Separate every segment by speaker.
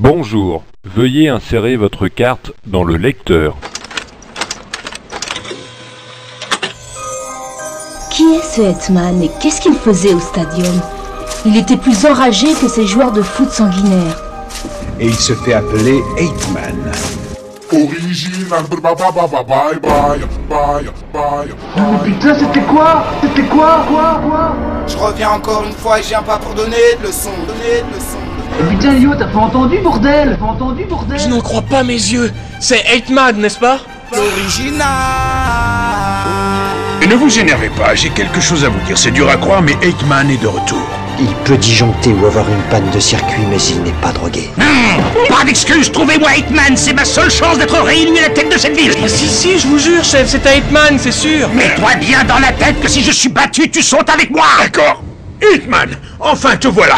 Speaker 1: Bonjour, veuillez insérer votre carte dans le lecteur.
Speaker 2: Qui est ce Hetman et qu'est-ce qu'il faisait au stadium? Il était plus enragé que ces joueurs de foot sanguinaires.
Speaker 3: Et il se fait appeler Hetman.
Speaker 4: Original, bye bye bye bye bye. Oh
Speaker 5: putain, c'était quoi? C'était quoi, quoi, quoi?
Speaker 6: Je reviens encore une fois et j'ai un pas pour donner de leçons, donner de leçons.
Speaker 5: Mais Putain, Lio, t'as pas entendu, bordel? T'as pas entendu, bordel?
Speaker 7: Je n'en crois pas mes yeux C'est Eightman, n'est-ce pas?
Speaker 6: L'original.
Speaker 3: Et ne vous énervez pas, j'ai quelque chose à vous dire. C'est dur à croire, mais Eightman est de retour.
Speaker 8: Il peut disjoncter ou avoir une panne de circuit, mais il n'est pas drogué.
Speaker 9: Pas d'excuse, trouvez-moi Hitman, c'est ma seule chance d'être réélu à la tête de cette ville.
Speaker 7: Ah, Si, si, je vous jure, chef, c'est Eightman, c'est sûr
Speaker 9: Mets-toi bien dans la tête que si je suis battu, tu sautes avec moi
Speaker 3: D'accord. Hitman, enfin te voilà.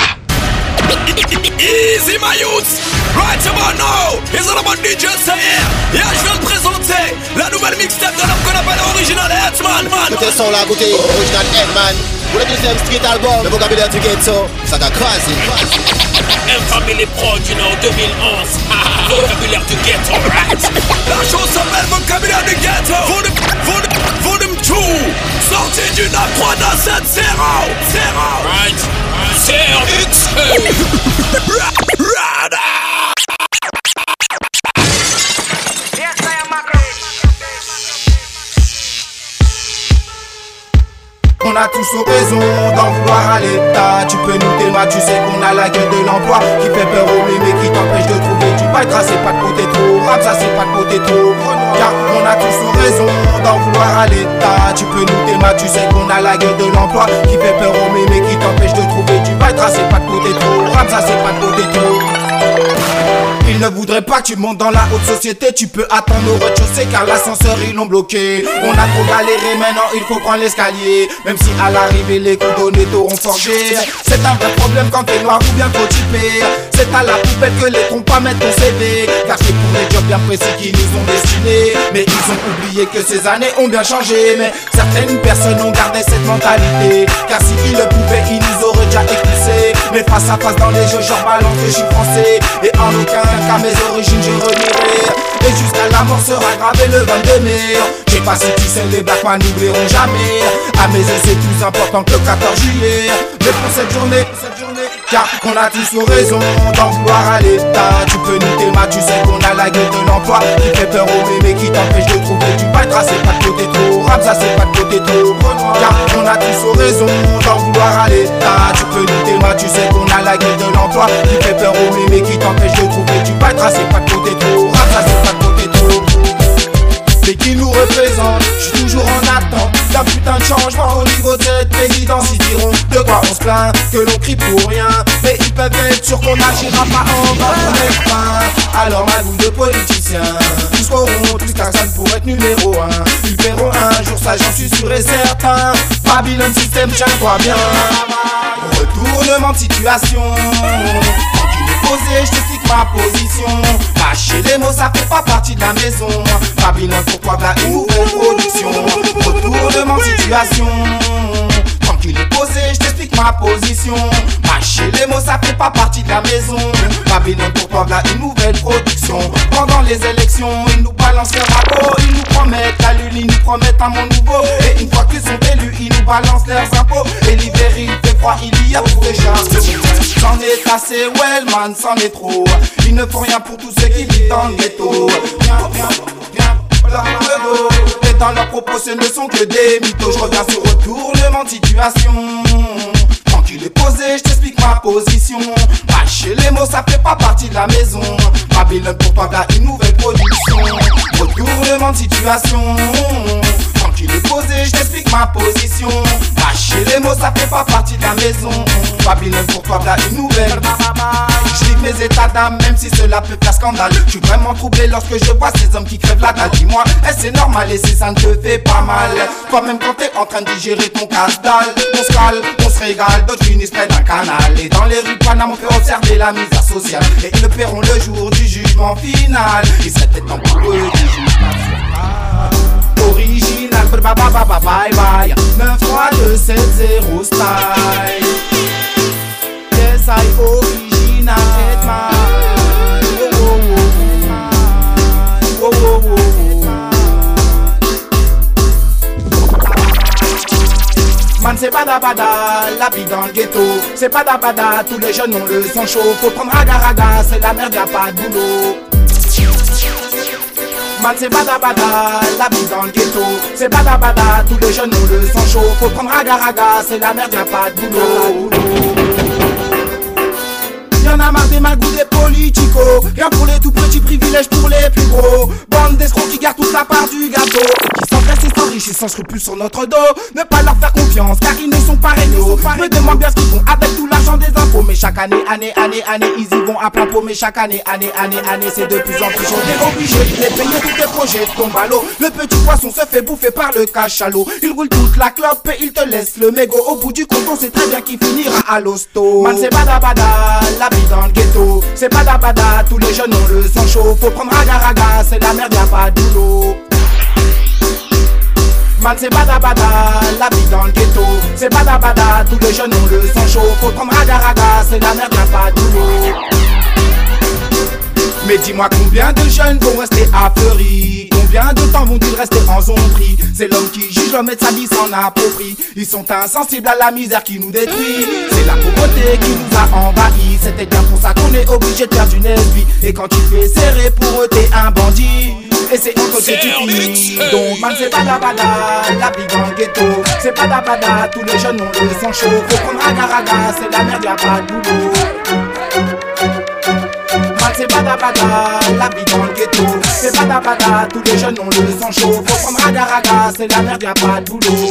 Speaker 10: Easy my youths. Right about now It's all about DJ Sayer Et je viens de présenter. La nouvelle mixtape de l'homme qu'on appelle Original Headsman Man.
Speaker 6: Côté son là, côté original Headman. Pour le deuxième street album, le vocabulaire du ghetto, ça t'a croisé.
Speaker 10: M Family Prod, you know, 2011 Vocabulaire du ghetto, right? La chose s'appelle Vocabulaire du ghetto. Volume, volume, volume 2 Sorti du 9 3 2 7 0 0 Right Zero X Rada
Speaker 6: On a tous raison d'en vouloir à l'État. Tu peux nous témoigner, tu sais qu'on a la gueule de l'emploi qui fait peur aux mémés, qui t'empêche de trouver du paille. Tracer pas de côté trop, rap ça c'est pas de côté trop. Car on a tous raison d'en vouloir à l'État. Tu peux nous témoigner, tu sais qu'on a la gueule de l'emploi qui fait peur aux mémés, qui t'empêche de trouver du paille. Tracer pas de côté trop, rap ça c'est pas de côté trop. Ils ne voudraient pas que tu montes dans la haute société. Tu peux attendre au rez-de-chaussée car l'ascenseur ils l'ont bloqué. On a trop galéré maintenant il faut prendre l'escalier. Même si à l'arrivée les coups donnés t'auront forgé. C'est un vrai problème quand t'es noir ou bien trop C'est à la poubelle que les trompes pas mettre ton CV Car c'est pour des jobs bien précis qui nous ont destinés. Mais ils ont oublié que ces années ont bien changé. Mais certaines personnes ont gardé cette mentalité. Car s'ils le pouvaient ils nous auraient déjà expulsés. Mais face à face dans les jeux genre balance je suis français. Et en aucun cas mes origines je renierai Et jusqu'à la mort sera gravé le 22 mai. Je sais pas si tu sais les Black Man n'oublieront jamais. À mes yeux c'est plus important que le 14 juillet. Mais pour cette journée, cette car on a tous nos raisons d'en vouloir à l'État. Tu peux nous témoigner, tu sais qu'on a la gueule de l'emploi. Qui fait peur aux mémés, qui t'empêche de trouver du paille Tracer pas de côté trop, rap c'est pas de côté trop Car on a tous nos raisons d'en vouloir à l'État. Tu peux nous témoigner, tu sais qu'on a la gueule de l'emploi. Qui fait peur aux mémés, qui t'empêche de trouver du paille Tracer pas de côté trop, c'est pas de côté trop c'est qui nous représente, je suis toujours en attente. D'un putain de changement au niveau de cette présidence. Ils diront de quoi on se plaint, que l'on crie pour rien. Mais ils peuvent être sûrs qu'on n'agira pas en mettre fin Alors ma vous de politiciens, tous corrompus, tous personne pour être numéro un. Ils verront un jour ça j'en suis sûr et certain. Babylone système tiens-toi bien. Retournement de situation posé, je ma position. Mâcher les mots, ça fait pas partie de la maison. Babylone, pourquoi la une nouvelle production? Retournement de situation Et posé, je t'explique ma position. Mâcher les mots, ça fait pas partie de la maison. Babylone, pourquoi de la une nouvelle production. Pendant les élections, ils nous balancent leur rabot Ils nous promettent la lune, ils nous promettent un monde nouveau. Et une fois qu'ils sont élus, ils nous balancent leurs impôts. Et l'hiver, il fait froid, il y a de charge C'en est assez, well man, c'en est trop. Ils ne font rien pour tous ceux qui vivent dans le ghetto. Viens, viens, viens, le dos Et dans leurs propos, ce ne sont que des mythos. Je reviens sur retournement de situation. Tranquille et posé, je t'explique ma position. Mâcher les mots, ça fait pas partie de la maison. Babylone pour toi, une nouvelle production. Retournement de situation Tranquille et posé, je ma position. Mâcher les mots, ça fait pas partie de la maison. Babylone pour toi, là, une nouvelle. Je vis mes états d'âme, même si cela peut faire scandale. Je suis vraiment troublé lorsque je vois ces hommes qui crèvent la dalle. Dis-moi, est-ce c'est normal et si ça ne te fait pas mal? Toi-même quand t'es en train de digérer ton casse-dalle On se cale, on se régale, d'autres finissent près d'un canal. Et dans les rues Paname, on peut observer la misère sociale. Et ils le paieront le jour du jugement final. Il serait peut-être temps original, bye bye. Bye bye bye 93270 style Yes I original. Oh oh oh, oh, oh, oh, oh. Man c'est bada bada, la vie dans le ghetto. C'est bada bada, tous les jeunes ont le sang chaud. Faut prendre raga raga, c'est la merde, y'a pas de boulot. C'est bada bada, la vie dans le ghetto. C'est bada bada, tous les jeunes ont le sang chaud Faut prendre raga raga, c'est la merde, y'a pas de boulot. Y'en a marre des magouilles des politicos Rien pour les tout petits privilèges pour les plus gros. Bande d'escrocs qui gardent toute la part du gâteau. Qui s'engraissent et s'enrichissent sans scrupules sur notre dos. Ne pas leur faire confiance car ils ne sont pas réglo. Me demande bien ce qu'ils font avec tout l'argent des impôts. Mais chaque année, année, année, année, ils y vont à plein pot. Mais chaque année, année, année, année, c'est de plus en plus chaud. T'es obligé de les payer tous tes projets tombent à l'eau. Le petit poisson se fait bouffer par le cachalot. Il roule toute la clope et il te laisse le mégot. Au bout du compte on sait très bien qu'il finira à l'hosto. Man c'est bada bada, la vie dans le ghetto bada bada, tous les jeunes ont le sang chaud. Faut prendre raga c'est la merde y'a pas de boulot. C'est bada bada, la vie dans le ghetto. C'est bada bada, tous les jeunes ont le sang chaud. Faut prendre raga c'est la merde y'a pas de mais dis-moi combien de jeunes vont rester affleuris Combien de temps vont-ils rester en zombie C'est l'homme qui juge l'homme et sa vie s'en approprie. Ils sont insensibles à la misère qui nous détruit. C'est la pauvreté qui nous a envahis. C'était bien pour ça qu'on est obligé de faire une vie Et quand tu fais serrer pour eux t'es un bandit. Et c'est entre que tu finis Donc man c'est bada bada, la vie dans le ghetto. C'est bada bada, tous les jeunes ont le sang chaud. Faut prendre raga raga, c'est la merde y'a pas de boulot c'est bada bada, la vie dans le ghetto. C'est bada bada, tous les jeunes ont le sang chaud. Faut prendre raga raga, c'est la merde y'a pas de boulot.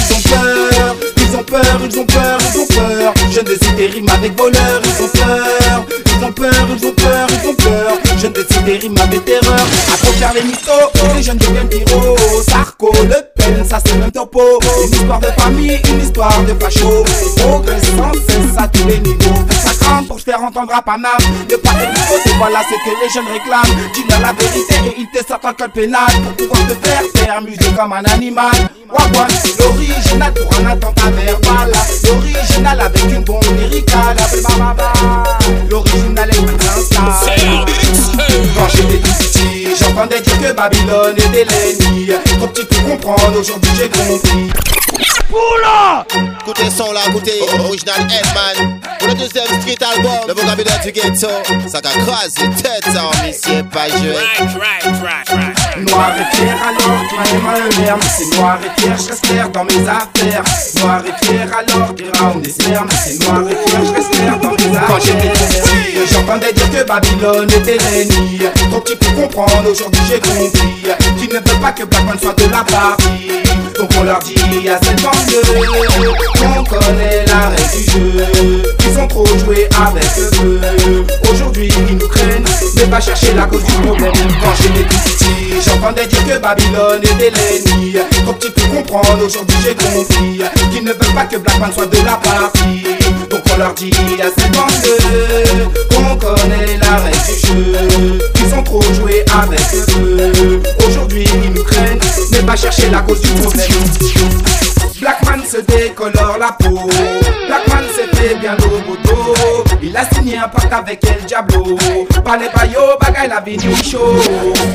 Speaker 6: Ils ont peur, ils ont peur, ils ont peur, ils ont peur. Je ne cite des rimes avec voleur, ils ont peur Ils ont peur, ils ont peur, ils ont peur. Je ne cite des rimes avec terreur À trop faire les mythos, les jeunes deviennent pyro Sarko, Le Pen, ça c'est même topo. Une histoire de famille, une histoire de facho Progresse sans cesse à tous les niveaux. Ça crame pour se faire entendre à Paname. Ne pas être c'est voilà ce que les jeunes réclament. Dis-leur la vérité et ils te sortent un code pénal. Pour pouvoir te faire faire muser comme un animal. Wagwan, l'original pour un attentat verbal. L'original avec une bombe lyricale L'original est un Quand j'étais petit, j'entendais dire que Babylone était l'ennemi. Trop petit pour comprendre, aujourd'hui j'ai compris
Speaker 11: Oula Écoutez son là, écoutez Original Headman Pour le deuxième street album Le vocabulaire du ghetto. Ça t'a crasé tête ça en monsieur pas joué.
Speaker 6: Noir et fier alors qu'il m'a un merde C'est noir et fier, je reste clair dans mes affaires. Noir et fier alors qu'il round des spermes C'est noir et fier, je reste clair dans mes affaires. Quand j'étais petit, j'entendais dire que Babylone était l'ennemi Trop petit pour comprendre, aujourd'hui j'ai compris. Qu'ils ne veulent pas que Blackman soit de la partie donc on leur dit à cette bande qu'on connaît la règle. Du jeu Ils ont trop joué avec feu Aujourd'hui ils nous craignent Mais pas chercher la cause du problème. Quand j'étais tout petit J'entendais dire que Babylone était l'ennemi. Trop petit pour comprendre Aujourd'hui j'ai compris Qu'ils ne veulent pas que Blackman soit de la partie. Donc on leur dit à cette bande Qu'on connaît la règle du jeu. Ils ont trop joué avec feu Aujourd'hui ils nous craignent Mais pas chercher la cause du problème Blackman se décolore la peau. Blackman s'est fait bien au moto. Il a signé un pacte avec El Diablo. Pas les bagaille la vie nous chaud.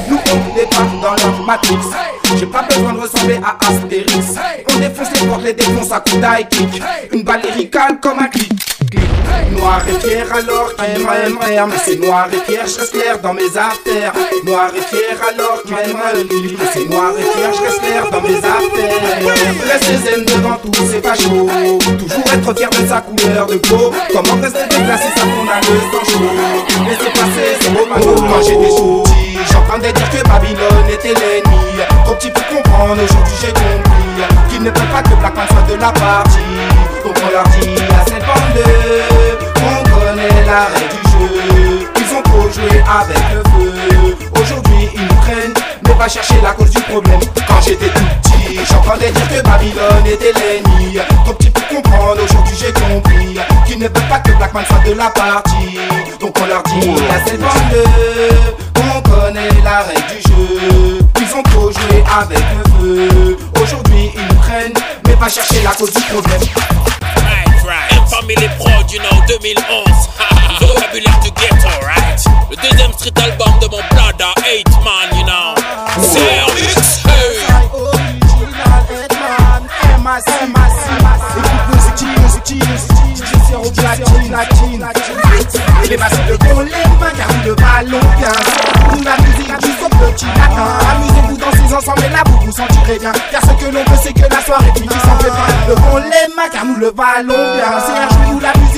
Speaker 6: Nous on dépasse dans leur matrix. J'ai pas besoin de ressembler à Astérix. On défonce les portes, les défonce à coups d'high kick. Une balle comme un clic Noir et fier alors qu'il m'aime. Mais c'est noir et fier, je reste clair dans mes affaires Noir et fier alors qu'il m'aime. C'est noir et fier, je reste clair dans mes affaires Rester zen devant tous ces fachos Toujours être fier de sa couleur de peau. Comment rester déplacé ça qu'on a le sang chaud. Laissez passer ces moments Quand j'étais petit J'entendais dire que Babylone était l'ennemi. Trop petit pour comprendre, aujourd'hui j'ai compris Qu'ils ne veulent pas que Black soit de la partie. Donc on leur dit à cette bande connaît la règle du jeu. Ils ont trop joué avec le feu. Aujourd'hui ils nous craignent Ne pas chercher la cause du problème. Quand j'étais tout petit J'entendais dire que Babylone était l'ennemi. Trop petit pour comprendre Aujourd'hui j'ai compris Qu'ils ne veulent pas que Black Man soit de la partie. Donc on leur dit à cette bande On connaît la règle du jeu. Ils ont trop joué avec le feu. Aujourd'hui ils nous craignent Mais pas chercher la cause du problème.
Speaker 10: You know, 2011. Vocabulaire du ghetto, right? Le deuxième street album de mon brother, 8 man, you know. C'est.
Speaker 6: Les massives qu'on les mains car nous le ballon bien. Nous la musique jusqu'au petit matin. Amusez-vous dans ces ensembles et là vous vous sentirez bien. Car ce que l'on veut c'est que la soirée finisse en pépin. Levons les mains car nous le ballon bien. C'est un jeu où la musique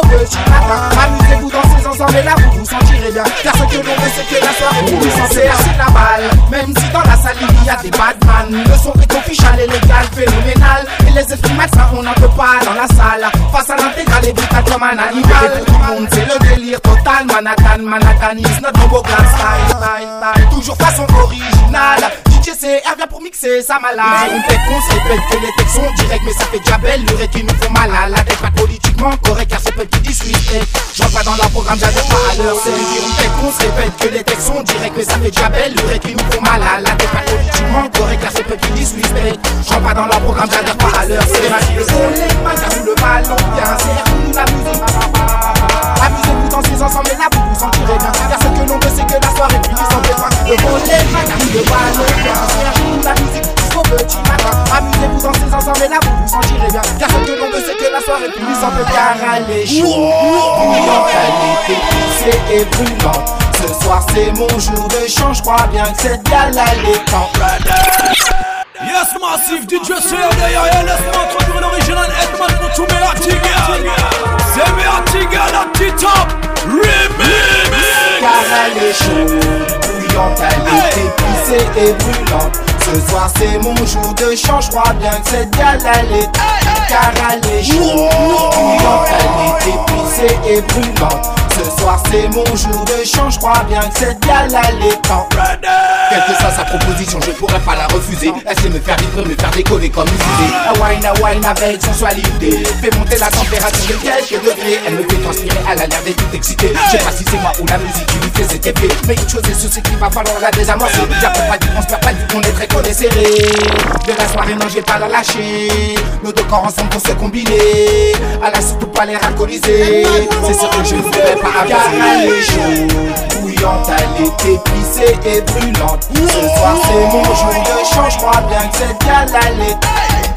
Speaker 6: Amusez-vous dans ces ensembles et là vous vous sentirez bien. Car ce que l'on veut c'est que la soirée pépin. C'est la balle. Même si dans la salle il y a des badman. Le son est official et légal, phénoménal. Et les esprits malsains on n'en peut pas dans la salle. Face à l'intégrale et brutal comme un animal. Tout le monde c'est le délire total. Manhattan, Manhattanisme, notre combo grand style, style, style. Toujours façon originale. DJ CR vient pour mixer sa malade. On pète, on se répète que les textes sont directs, mais ça fait déjà belle lurette qui nous font mal à la tête. Pas politiquement correct, car c'est peu qui disrespect. Je rentre pas dans leur programme, j'adore pas à l'heure. C'est on pète, on se répète que les textes sont directs, mais ça fait déjà belle lurette qui nous font mal à la tête. Pas politiquement correct, car c'est peu qui disrespect. Je rentre pas dans leur programme, j'adore pas à l'heure. C'est ma vie, on car nous le ballon bien. C'est la musique. Amusez-vous dans ces ensembles et là vous vous sentirez bien. Car ce que l'on veut c'est que la soirée finisse en pépin. Le volet, car nous le ballon bien. C'est la musique jusqu'au petit matin. Amusez-vous dans ces ensembles et là vous vous sentirez bien. Car ce que l'on veut c'est que la soirée finisse en pépin. Car elle est chaude, est épicée et brûlante. Ce soir c'est mon jour de chance, je crois bien que cette gale elle est en
Speaker 10: Yes, massive DJ et laisse-moi introduire l'original Edman de tous mes artigans C'est mes artigans la petite top Remix.
Speaker 6: Car elle est chaude, bouillante, elle est épicée et brûlante. Ce soir c'est mon jour de chance, je crois bien que cette gale elle est Car elle est chaude, bouillante, elle est épicée et brûlante. Ce soir c'est mon jour de chance, je crois bien que cette gale est en
Speaker 12: Quelle que soit sa proposition, je pourrais pas la refuser. Elle sait me faire vibrer, me faire décoller comme une
Speaker 6: a wine avec sensualité. Fait monter la température de quelques degrés. Elle me fait transpirer, elle a l'air d'être excitée Je sais pas si c'est moi ou la musique qui lui fait cet effet. Mais une chose est sûre, c'est qu'il va falloir la désamorcer. J'apprends pas du on se perd pas du on est très collés serrés De la soirée, non j'ai pas la lâcher. Nos deux corps ensemble pour se combiner. Elle a surtout pas l'air alcoolisée C'est sûr que je ne pas Car chaude, bouillante, elle est épicée et brûlante Ce soir c'est mon jour de chance, je crois bien que cette gale elle est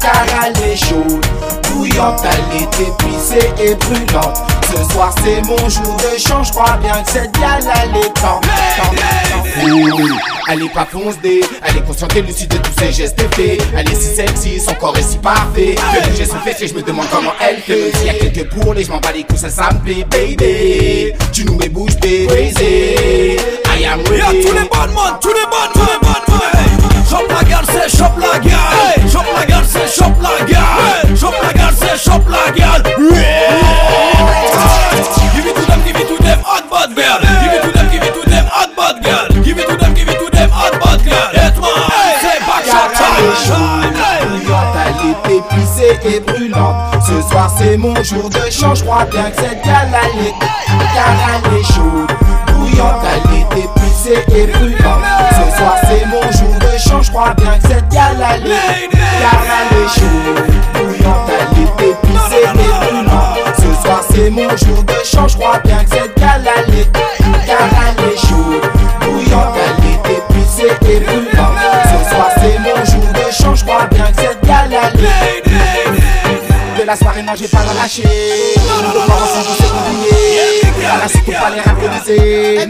Speaker 6: car elle est chaude, bouillante, elle est épicée et brûlante. Ce soir c'est mon jour de chance, je crois bien que cette gale elle est temps.
Speaker 12: Oui, Elle est pas foncée, elle est consciente et lucide de tous ses gestes et faits. Elle est si sexy, son corps est si parfait. Le bouger son fessier, je me demande comment elle fait. S'il y a quelques pour les, je m'en bats les couilles, ça, ça me plaît, baby. Tu nous mets bouche bée, crazy. I am ready.
Speaker 10: Tous les bonnes man, tous les bonnes, tous les bonnes man Chop la gueule, c'est chop la gueule Chop la gueule, c'est chop la gueule Chop la gueule, c'est chop la gueule
Speaker 6: Ce soir c'est mon jour de chance, je crois bien que cette gale car elle est chaude. Bouillante, elle est épicée et brûlante. Ce soir c'est mon jour de chance, je crois bien que cette gale car elle est chaude. Bouillante, elle est épicée et brûlante. Ce soir c'est mon jour de chance, je crois bien que cette gale car elle est de la soirée, non, j'ai pas la lâcher. Nos corps ensemble, on s'est combinés. Elle a surtout pas les rappoliser.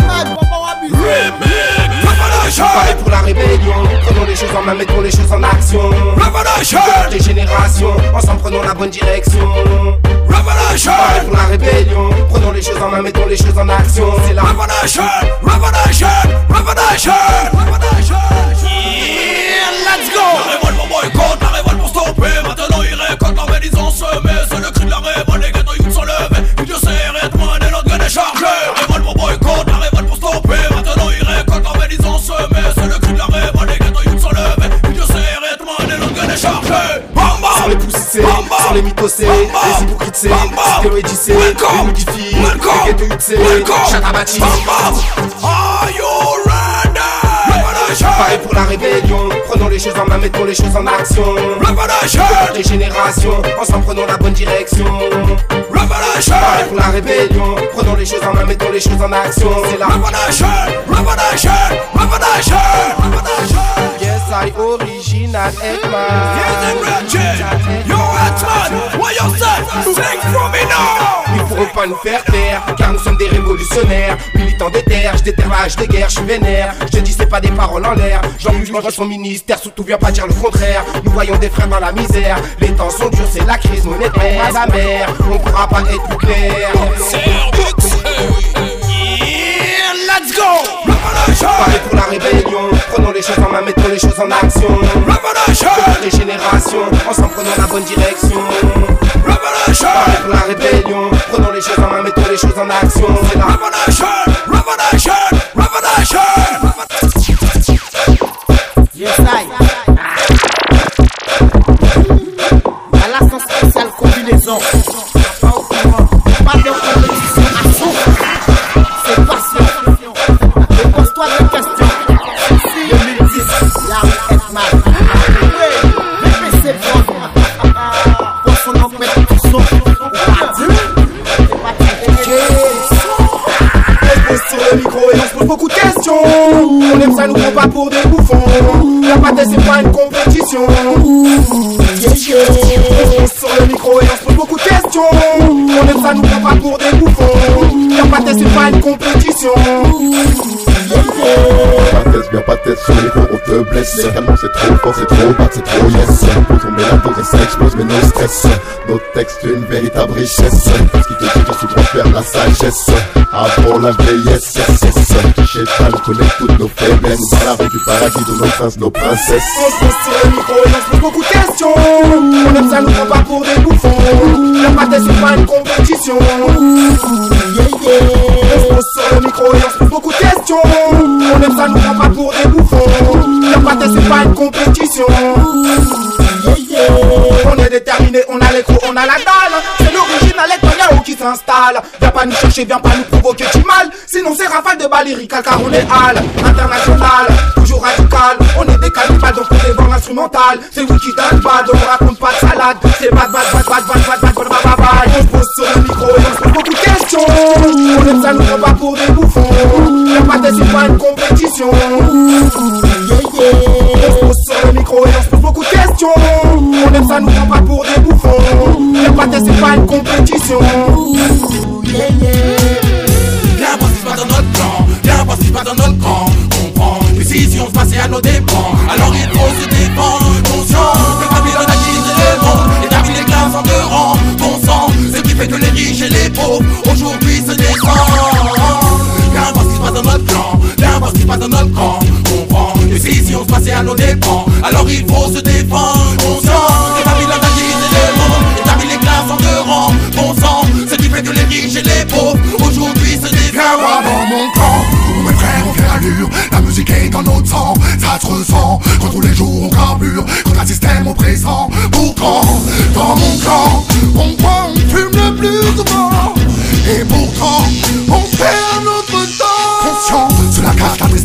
Speaker 6: Pareil pour la rébellion. Prenons les choses en main, mettons les choses en action.
Speaker 10: Revelation.
Speaker 6: Les générations, ensemble prenons la bonne direction.
Speaker 10: Revelation.
Speaker 6: Pareil pour la rébellion. Prenons les choses en main, mettons les choses en action. C'est la
Speaker 10: Revelation. Revelation. Revelation. Revelation. Yeah, let's go. La révolte pour boycott, la révolte pour stopper. Maintenant ils récoltent ont semé. C'est le cri de la révolte, les ghettos youths sont levés. Dieu sait, Redman et l'autre est. Révolte boycott, la révolte pour stopper. Maintenant ils récoltent semé. C'est le cri de la révolte, les youths sont levés. Dieu sait, Redman et l'autre gun est chargé. Bam bam.
Speaker 6: Sans les poussicés, sans les mythosés, les hypocrites, c'est les modifiés, les ghetto youths, c'est chatabati.
Speaker 10: Are you ready?
Speaker 6: Pareil pour la rébellion, les choses en main, mettons les choses en action.
Speaker 10: Revelation.
Speaker 6: Toutes les générations, ensemble prenons la bonne direction.
Speaker 10: Revelation.
Speaker 6: Pareil pour la rébellion, prenons les choses en main, mettons les choses en action. C'est la
Speaker 10: Revelation. Revelation. Revelation. Revelation.
Speaker 6: Yes, original.
Speaker 12: Yo, you say? Sing me now.
Speaker 6: Ils pourront pas nous faire taire, car nous sommes des révolutionnaires, militants des terres, je déterre l'âge des guerres, je suis vénère. Je te dis c'est pas des paroles en l'air. Jean-Luc son ministère, surtout vient pas dire le contraire. Nous voyons des frères dans la misère, les temps sont durs, c'est la crise monétaire, la mer. On pourra pas être plus clair.
Speaker 12: Let's go!
Speaker 6: Parlez pour la rébellion, prenons les choses en main, mettons les choses en action.
Speaker 12: Revolution!
Speaker 6: Les générations, ensemble prenons la bonne direction.
Speaker 12: Revolution!
Speaker 6: Pour la rébellion, prenons les choses en main, mettons les choses en action. C'est la
Speaker 12: Revolution! Revolution! Revolution!
Speaker 13: Yes, I. À l'instant spécial combinaison. Pas de
Speaker 6: beaucoup de questions. On aime ça, nous prend pas pour des bouffons. La pâte, c'est pas une compétition. Sur le micro et on se pose beaucoup de questions. On aime ça, nous prend pas pour des bouffons. La pâte, c'est pas une compétition.
Speaker 14: Viens pas tête sur les on te blesse. Tellement c'est trop fort, c'est trop bas, c'est trop yes. On peut tomber la dose et ça explose, mais no stress. Nos textes, une véritable richesse. Ce qui te dit que tu dois faire la sagesse. Avant la vieillesse, yes, yes. Chétal connaît toutes nos faiblesses. Parle avec du paradis de nos princes, nos princesses.
Speaker 6: On se sur le micro et on se pose beaucoup de questions. On aime ça, nous prend pas pour des bouffons. La pâte, c'est pas une compétition. On se le micro et on se pose beaucoup de questions. On aime ça, nous prend pas pour des bouffons. La pâte, c'est pas une compétition. On est déterminé, on a l'écrou, on a la dalle. S'installe. Viens pas nous chercher, viens pas nous provoquer du mal. Sinon c'est rafale de balirical car on est hal international, toujours radical. On est des cannibales donc on dévore l'instrumental. C'est vous qui donne bad, on raconte pas de salade. C'est bad, bad, bad, bad, bad, bad, bad, bad, bad, bad. On se pose sur le micro et on se pose beaucoup de questions. On aime ça, nous prend pas pour des bouffons. Y'a pas de c'est pas une compétition. Pose sur le micro et on se pose beaucoup de questions. On aime ça, nous prend pas pour des bouffons. Pas de c'est pas une compétition.
Speaker 12: Viens voir ce qui se passe dans notre camp, viens se passe dans notre camp. On prend une décision, se passer à nos dépens. Alors il faut se défendre, conscient que Babylone a quitté le monde, établit les classes en deux rangs. Bon sang, ce qui fait que les riches et les pauvres aujourd'hui se descendent. Viens se passe dans notre camp, viens se passe dans notre camp. On prend se passer à nos dépens. Alors il faut se défendre, conscient que Babylone a quitté le monde, établit les classes en deux rangs. Bon sang, ce qui fait que les riches et les pauvres aujourd'hui se
Speaker 4: Viens voir dans mon camp où mes frères ont fait allure La musique est dans notre sang, ça se ressent Quand tous les jours on carbure, contre un système oppressant Pourtant, dans mon camp, on boit, on fume le plus souvent Et pourtant,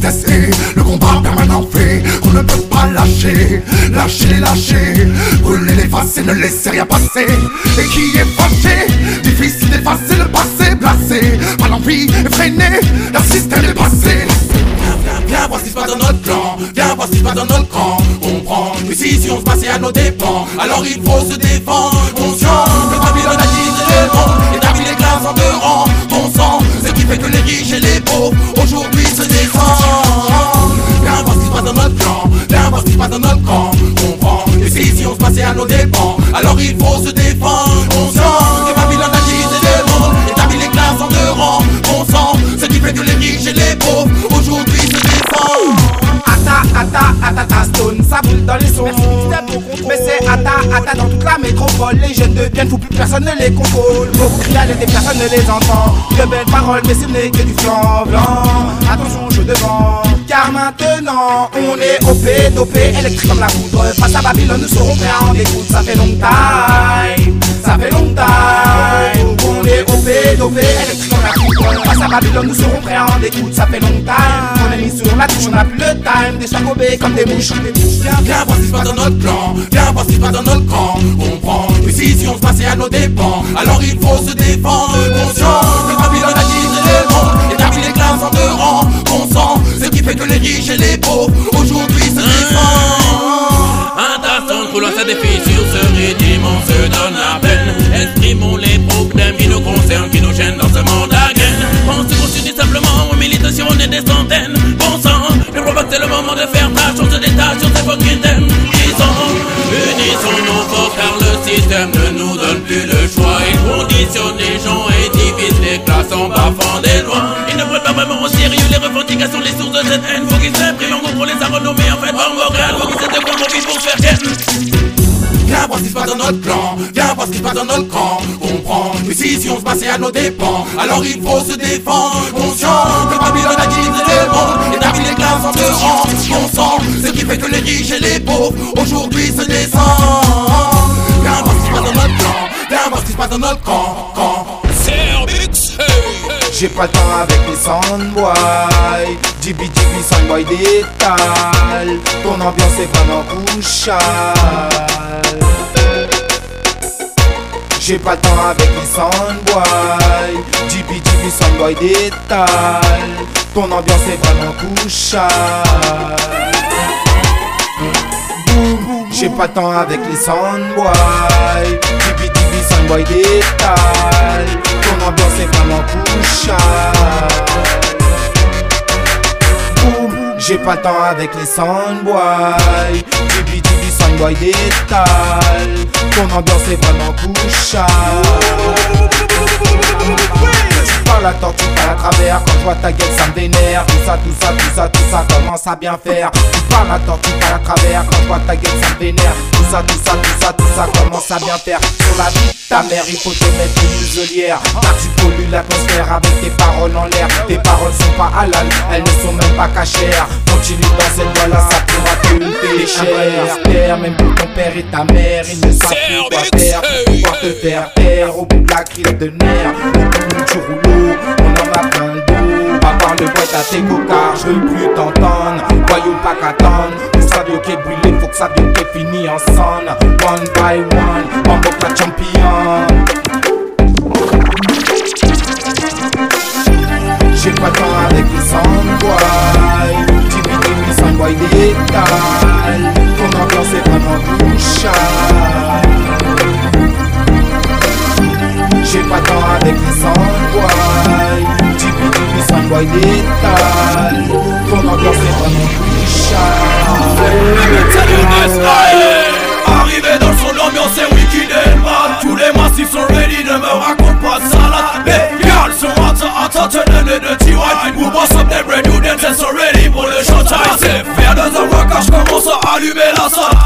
Speaker 4: et le combat permanent fait Qu'on ne peut pas lâcher, lâcher, lâcher. Brûler, l'effacer, ne laisser rien passer. Et qui est fâché, difficile d'effacer le passé Blasé, par l'envie effrénée, leur système est passé
Speaker 12: Viens, viens voir ce qui se passe dans notre clan, viens voir ce qui se passe dans notre camp. On prend une décision, se passer à nos dépens. Alors il faut se défendre, à nos dépens. Alors il faut se défendre, conscient que Babylone a quitté le monde, établit les classes en deux rangs. Bon sang, ce qui fait que les riches et les pauvres aujourd'hui se descendent.
Speaker 6: Ata, ata, ata, ta stone, ça boule dans les sons. Mais c'est ata, ata dans toute la métropole. Les jeunes deviennent fous, plus personne ne les contrôle. Beaucoup crient à l'aide personne ne les entend. De belles paroles, mais ce n'est que du flanc blanc. Attention, Car maintenant, on est OP, dopé, électrique comme la foudre. Face à Babylone, nous serons prêts à en découdre. Ça fait long time, ça fait long time. On est OP, dopé, électrique comme la foudre. Face à Babylone, nous serons prêts à en découdre. Ça fait long time. On est mis sur la touche, on n'a plus le time. Des chacobés comme des mouches.
Speaker 12: Viens, viens voir ce qui se passe dans notre clan, viens voir ce qui se passe dans notre camp. On prend une décision, se passer à nos dépens. Alors il faut se défendre, conscient que Babylone a quitté le monde, établit les classes en ce qui fait que les riches et les pauvres aujourd'hui se descendent.
Speaker 10: défi sur ce rythme, on se donne la peine. Exprimons les problèmes qui nous concernent, qui nous gênent dans ce monde à gaine. On se constitue simplement, on milite sur on est des centaines. Bon sang, je crois pas que c'est le moment de faire tâche, on se détache sur ces fucking thèmes. Disons, unissons-nous fort car le système ne nous donne plus le choix. Il conditionne les gens et divise les classes en bafant les sources de cette haine. Faut qu'ils s'impriment en pour les a renommés en fait Montréal. Faut qu'ils s'aient de quoi pour faire.
Speaker 12: Viens voir ce qui se passe dans notre clan, viens voir ce qui se passe dans notre camp. Si, si on se passait à nos dépens, alors il faut se défendre. Conscient que Babylone a divisé le monde, et David les classes en se rang. Bon sang, ce qui fait que les riches et les pauvres aujourd'hui se descendent. Viens voir ce qui se passe dans notre clan, viens voir ce qui se passe dans notre camp.
Speaker 6: J'ai pas le temps avec les soundboys Jibi Jibi soundboy détale Ton ambiance est vraiment couchale. J'ai pas le temps avec les soundboys Jibi Jibi soundboy détale Ton ambiance est vraiment couchale. J'ai pas le temps avec les soundboys Jibi Jibi soundboy détale ambiance est vraiment couchale Boum J'ai pas le temps avec les soundboys Jibi Jibi soundboy détale. Ton ambiance est vraiment couchale par la tortue, par la travers Quand je vois ta gueule ça me vénère. Tout ça, tout ça, tout ça, tout ça commence à bien faire. Tu parles la tortue, par la travers Quand je vois ta gueule ça me vénère. Tout ça, tout ça, tout ça, tout ça commence à bien faire. Sur la vie de ta mère il faut te mettre une muselière Car tu pollues l'atmosphère avec tes paroles en l'air. Tes paroles sont pas halal, elles ne sont même pas cachères. Continue dans cette voie là, ça pourra te coûter cher même pour ton père et ta mère Ils ne savent plus quoi faire. Pour pouvoir te faire taire Au bout de la crise de nerfs, au bout on en a plein Pas par le boîte à tes cocards, je veux plus t'entendre. Voyons pas qu'attendre, tout ça doit qu'est brûlé, faut que ça doit qu'est fini en One by one, on book la champion. J'ai pas temps avec les soundboys Tibi Tibi soundboy détale Ton ambiance est vraiment couchale j'ai pas temps avec les soundboys Tibi Tibi soundboy détale Ton ambiance est vraiment
Speaker 10: couchale Arrivé dans son ambiance c'est wicked Tous les massifs sont ready, ne me raconte pas de hot, hot, tenez de T-White ready, dance and so ready pour le showtime C'est faire deux ans quand je commence à allumer la salle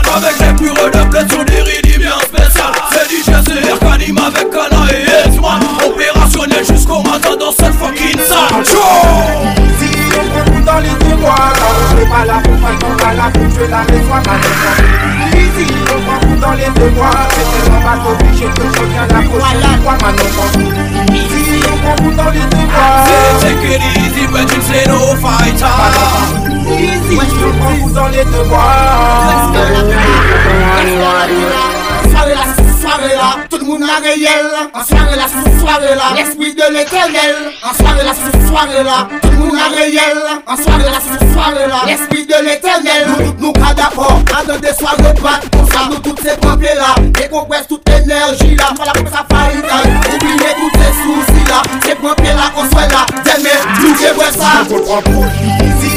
Speaker 13: réel, en soirée là, sous soirée là, l'esprit de l'éternel, en soirée là, sous soirée là, tout le monde réel, en soirée là, sous soirée là, l'esprit de l'éternel, nous nous d'accord, dans des soirées battre, pour ça nous toutes ces peuples là, et qu'on presse toute l'énergie là, voilà pour ça faillite, oubliez tous ces soucis là, ces peuples là qu'on soit là, demain, nous dévoilons ça.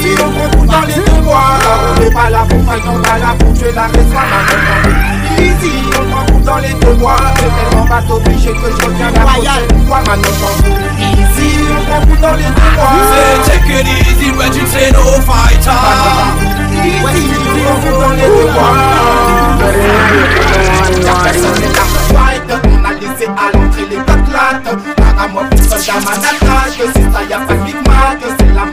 Speaker 6: Si on compte dans les devoirs, on n'est pas là pour faire, on est là pour tuer la raison, la Ici, on dans les deux mois. C'est tellement pas obligé que je reviens la prochaine fois. Maintenant, easy, on tout dans les deux mois.
Speaker 10: C'est take it easy, but you say no fighter
Speaker 6: Easy, on dans les deux mois. Personne n'est là pour fight. On a laissé à l'entrée les. Car à moi, pour soldat Manhattan. Que c'est ça, y'a pas Big Mac. Que c'est la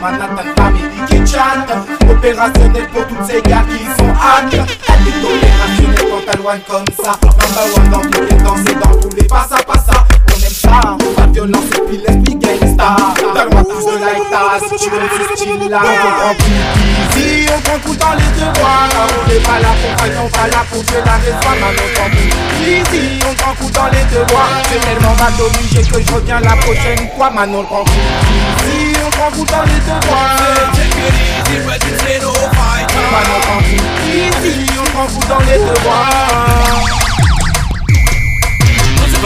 Speaker 6: Family qui Opérationnel pour toutes ces gars qui sont hâte. Elle est opérationnelle quand elle loin comme ça. Number one dans tous les danses et dans tous les passa passa. On aime ça, la violence et puis l'esprit gangsta. Donne-moi plus de lighta si tu aimes ce style-là. On comprend easy, on prend tout dans les deux bras. On n'est pas là pour on va là pour tuer la résoie. Maintenant on prend tout easy, on prend tout dans les deux bras. C'est tellement pas obligé que je reviens la prochaine fois. Maintenant on prend tout tout
Speaker 10: easy,
Speaker 6: on prend tout dans les deux bras.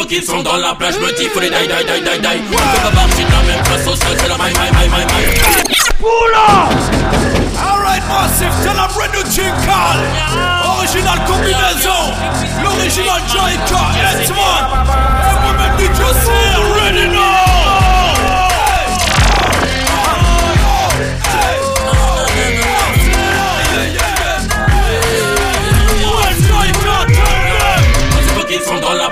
Speaker 15: qu'ils sont dans la plage, me dis faut les die, die, die, die, die. On fait pas partie de la même sociale, c'est la my, my, my, my, my.
Speaker 10: Poula! Alright, massive. Original combinaison. L'original Edmond. Ready now?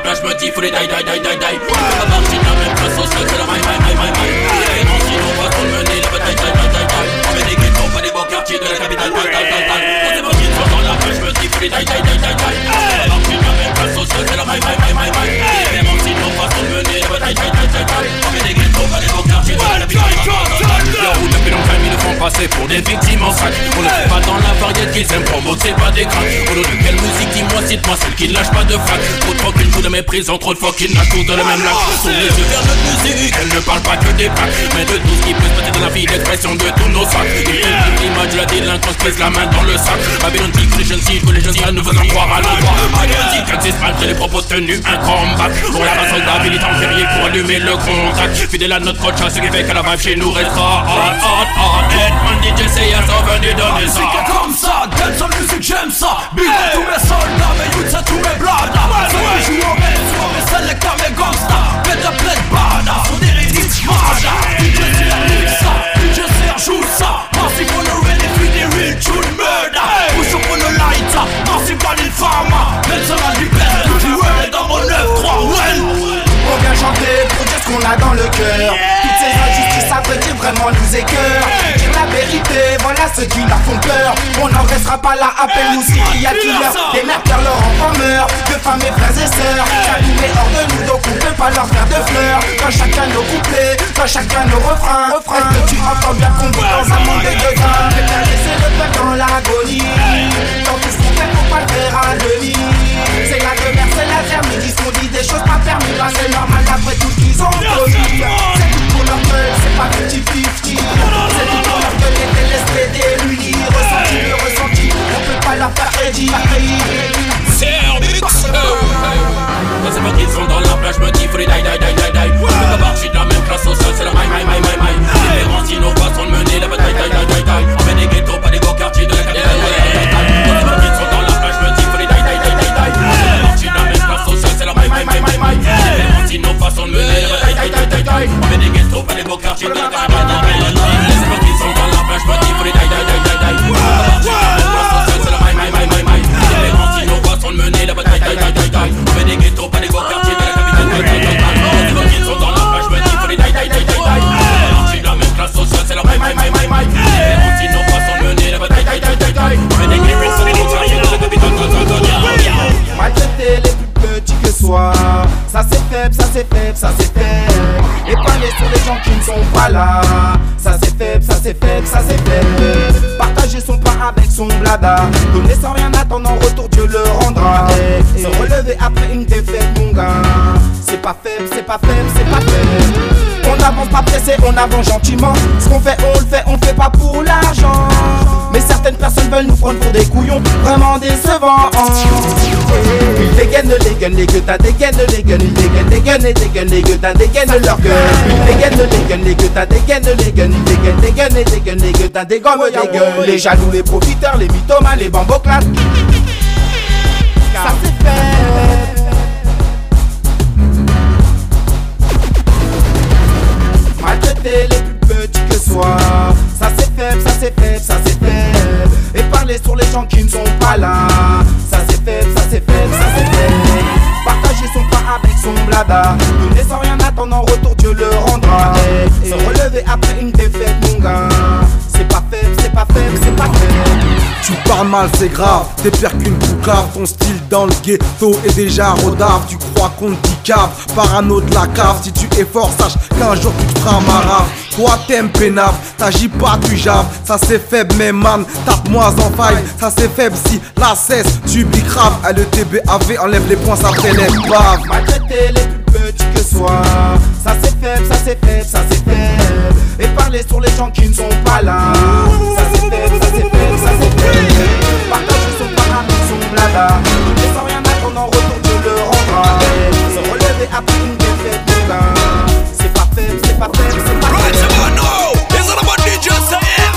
Speaker 15: Sont dans la plage, me dis faut les die, die, die, die, die. On fait pas partie de la même classe sociale, c'est la my, my, my, my, my. Et non, sinon, on va qu'on mener la bataille, die, die, die, die. On met des ghettos, pas des beaux quartiers de la capitale, tal, tal, tal, tal. On fait pas qu'ils sont dans la plage, me dis faut les die, die, die, die, die. On fait pas partie de la même classe sociale, c'est la my, my, my, my, my. Et non, sinon, on va qu'on mener la bataille, die, die, die, die. On met des ghettos, pas des beaux quartiers de la capitale, tal, tal, tal. Leur font passer pour des victimes en sac. On ne fait pas dans la variété qu'ils aiment promo, c'est pas des cracks. Au nom de quelle musique, dis-moi, cite-moi celle qui ne lâche pas de frac. Trop tranquille, coup de méprise, trop de fucking nage tous de la même lac. Sous les yeux vers notre musique, elle ne parle pas que des packs, mais de tout ce qui peut se passer dans la vie, l'expression de tous nos sacs. Il filtre l'image de la délinquance, pèse la main dans le sac. Babylon dit que les jeunes cibles, que les jeunes cibles, nous faisons croire à l'endroit. Babylon dit qu'existe malgré les propos tenus, un combat. Pour la base soldat, militant guerrier pour allumer le contact. Fidèle à notre coach, à ce qui fait que la vibe chez nous restera hot, hot, hot. Edmond DJ, c'est à ça, venez donner ça.
Speaker 10: musique est comme ça, j'aime ça Big up tous mes soldats, mes youths et tous mes bladas Ceux qui jouent au maître, mes selecteurs, mes gangsters play de bada, sont des rythmes mada DJ mix ça, DJ joue ça Massive on the ready for the real tune murder. Push up on the lighter, massive on the farmer Nelson a libéré, tout le world est dans mon 9-3, well.
Speaker 6: On vient chanter pour dire ce qu'on a dans le cœur. Toutes ces injustices, ça veut dire vraiment nous écœur ceux qui leur font peur On n'en restera pas là, appelle-nous serial killer Des mères perdent leurs enfants meurent De femmes et frères et sœurs. Chacun est hors de nous, donc on peut pas leur faire de fleurs. Dans chacun nos couplets, dans chacun nos refrains. Est-ce que tu entends bien qu'on vit dans un monde de grains laisser le peuple dans l'agonie. Dans tout ce qu'on fait, faut pas le faire à demi. C'est la demeure, c'est la ferme, ils disent qu'on dit des choses pas permis Là c'est normal après tout ce qu'ils ont connu C'est tout pour leur gueule, c'est pas 50-50 C'est tout pour leur gueule, les LSPD, l'uni Ressenti, le ressenti, on peut pas leur faire crédit
Speaker 15: Ça c'est pas qu'ils sont dans la plage, me dis les die, die, die, die, die. On fait pas de la même classe sociale, c'est la my, my, my, my, my. Différents de mener la bataille, die, die, die. On met des ghettos, pas des beaux quartiers de la capitale. Sinon façon de mener. On met des ghettos, pas des beaux quartiers de la capitale. Ça c'est pas qu'ils sont dans la plage, dis faut les die, die. On fait pas partie de la même classe sociale, c'est my. Différents sinon façon de mener la bataille, die, die, die. On met des ghettos, pas des beaux quartiers de la capitale. C'est pas qu'ils sont dans la plage, me dis faut les die, die, die. Partie de la même classe sociale, c'est la my, my, my, my, my. Différents sinon façon de mener la bataille, die, die, die, die. On met des ghettos, pas des beaux quartiers de la capitale.
Speaker 6: Maltraiter les plus petits que soi Ça c'est faible, ça c'est faible, ça c'est faible. Et parler sur les gens qui ne sont pas là. Ça c'est faible, ça c'est faible, ça c'est faible. Partager son pain avec son blada. Donner sans rien attendre en retour Dieu le rendra. Et Se relever après une défaite mon gars. C'est pas faible, c'est pas faible, c'est pas faible on avance pas pressé, on avance gentiment. Ce qu'on fait, on le fait, on fait pas pour l'argent. Mais certaines personnes veulent nous prendre pour des couillons, vraiment décevants. Ils dégainent les gueules, les gueules, t'as des gaines, les gueules, ils dégainent les gueules, et gueules, les gueules, t'as des gaines leur gueule. Ils dégainent les gueules, les gueules, t'as des gaines, les gueules, ils dégainent les gueules, et gueules, les gueules, t'as des des gueules. Les jaloux, les profiteurs, les mythomanes, les bamboclates. Qui ne sont pas là. Ça c'est faible, ça c'est faible, ça c'est faible Partager son pain avec son blada. Donner sans rien attendre en retour Dieu le rendra. Et se relever après une défaite mon gars
Speaker 16: Tu parles mal, c'est grave, t'es pire qu'une poucave Ton style dans le ghetto est déjà rodave. Tu crois qu'on te dit cave, parano de la cave. Si tu es fort, sache qu'un jour tu te feras marave Toi t'aimes pénave, t'agis pas, tu javes. Ça c'est faible mais man, tape-moi en faille. Ça c'est faible si la cesse, tu bicraves LETBAV enlève les points, ça t'élève bave
Speaker 6: Maltraiter les plus petits que soi. Ça c'est faible, ça c'est faible, ça c'est faible. Et parler sur les gens qui ne sont pas là. Ça c'est faible, ça c'est faible, Partager son son blada. Et sans rien attendre en retour le Se relever après une défaite c'est pas faible, c'est pas faible, c'est pas
Speaker 10: Right
Speaker 6: faible
Speaker 10: about now, it's all about DJ Sayer.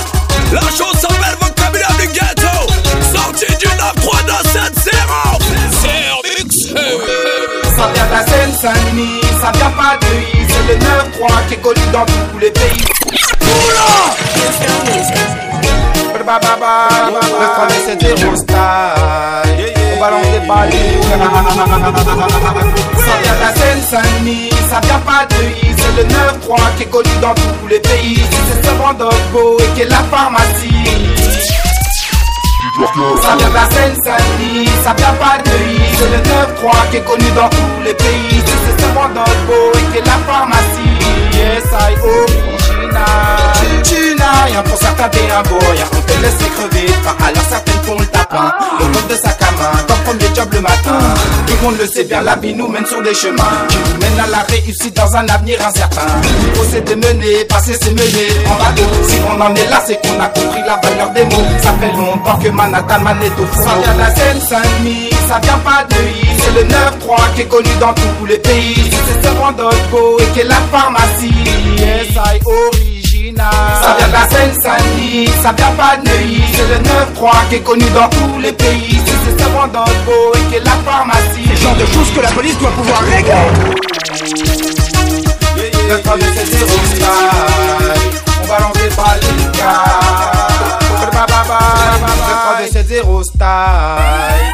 Speaker 10: La chose s'appelle vocabulaire du ghetto. Sorti du 9-3 de 7-0. C'est
Speaker 6: Ça vient de la Seine-Saint-Denis, ça vient pas de I C'est le 9-3 qui est connu dans tous les pays. Ba, ba, ba. Le 3 c'est zéro style. On balance des balles Ça vient de la Seine-Saint-Denis, ça vient pas de I C'est le 9-3 qui est connu dans tous les pays. C'est ce Vendogbo et qui est la pharmacie. Ça vient de la Seine-Saint-Denis, ça vient pas de I C'est le 9-3 qui est connu dans tous les pays. C'est le beau et qui est la pharmacie. Yes, I original Tuna, rien pour t'es un boy On te laisse crever. Faim, alors certaines font le tapin. Le code de sac à main, ton premier job le matin. Tout le monde le sait bien, la vie nous mène sur des chemins. Qui nous mènent à la réussite dans un avenir incertain. Faut c'est de mener, passer c'est mener en bateau Si on en est là, c'est qu'on a compris la valeur des mots. Ça fait longtemps que Manhattan man est au fond Ça ça vient pas de C'est le 9-3 qui est connu dans tous les pays. C'est ce et qui est la pharmacie. SI original. Ça vient de la Seine-Saint-Denis, ça vient pas de C'est le 9-3 qui est connu dans tous les pays. C'est ce et qui est la pharmacie.
Speaker 9: Le genre de choses que la police doit pouvoir régler.
Speaker 6: On va l'enlever par 93270 style.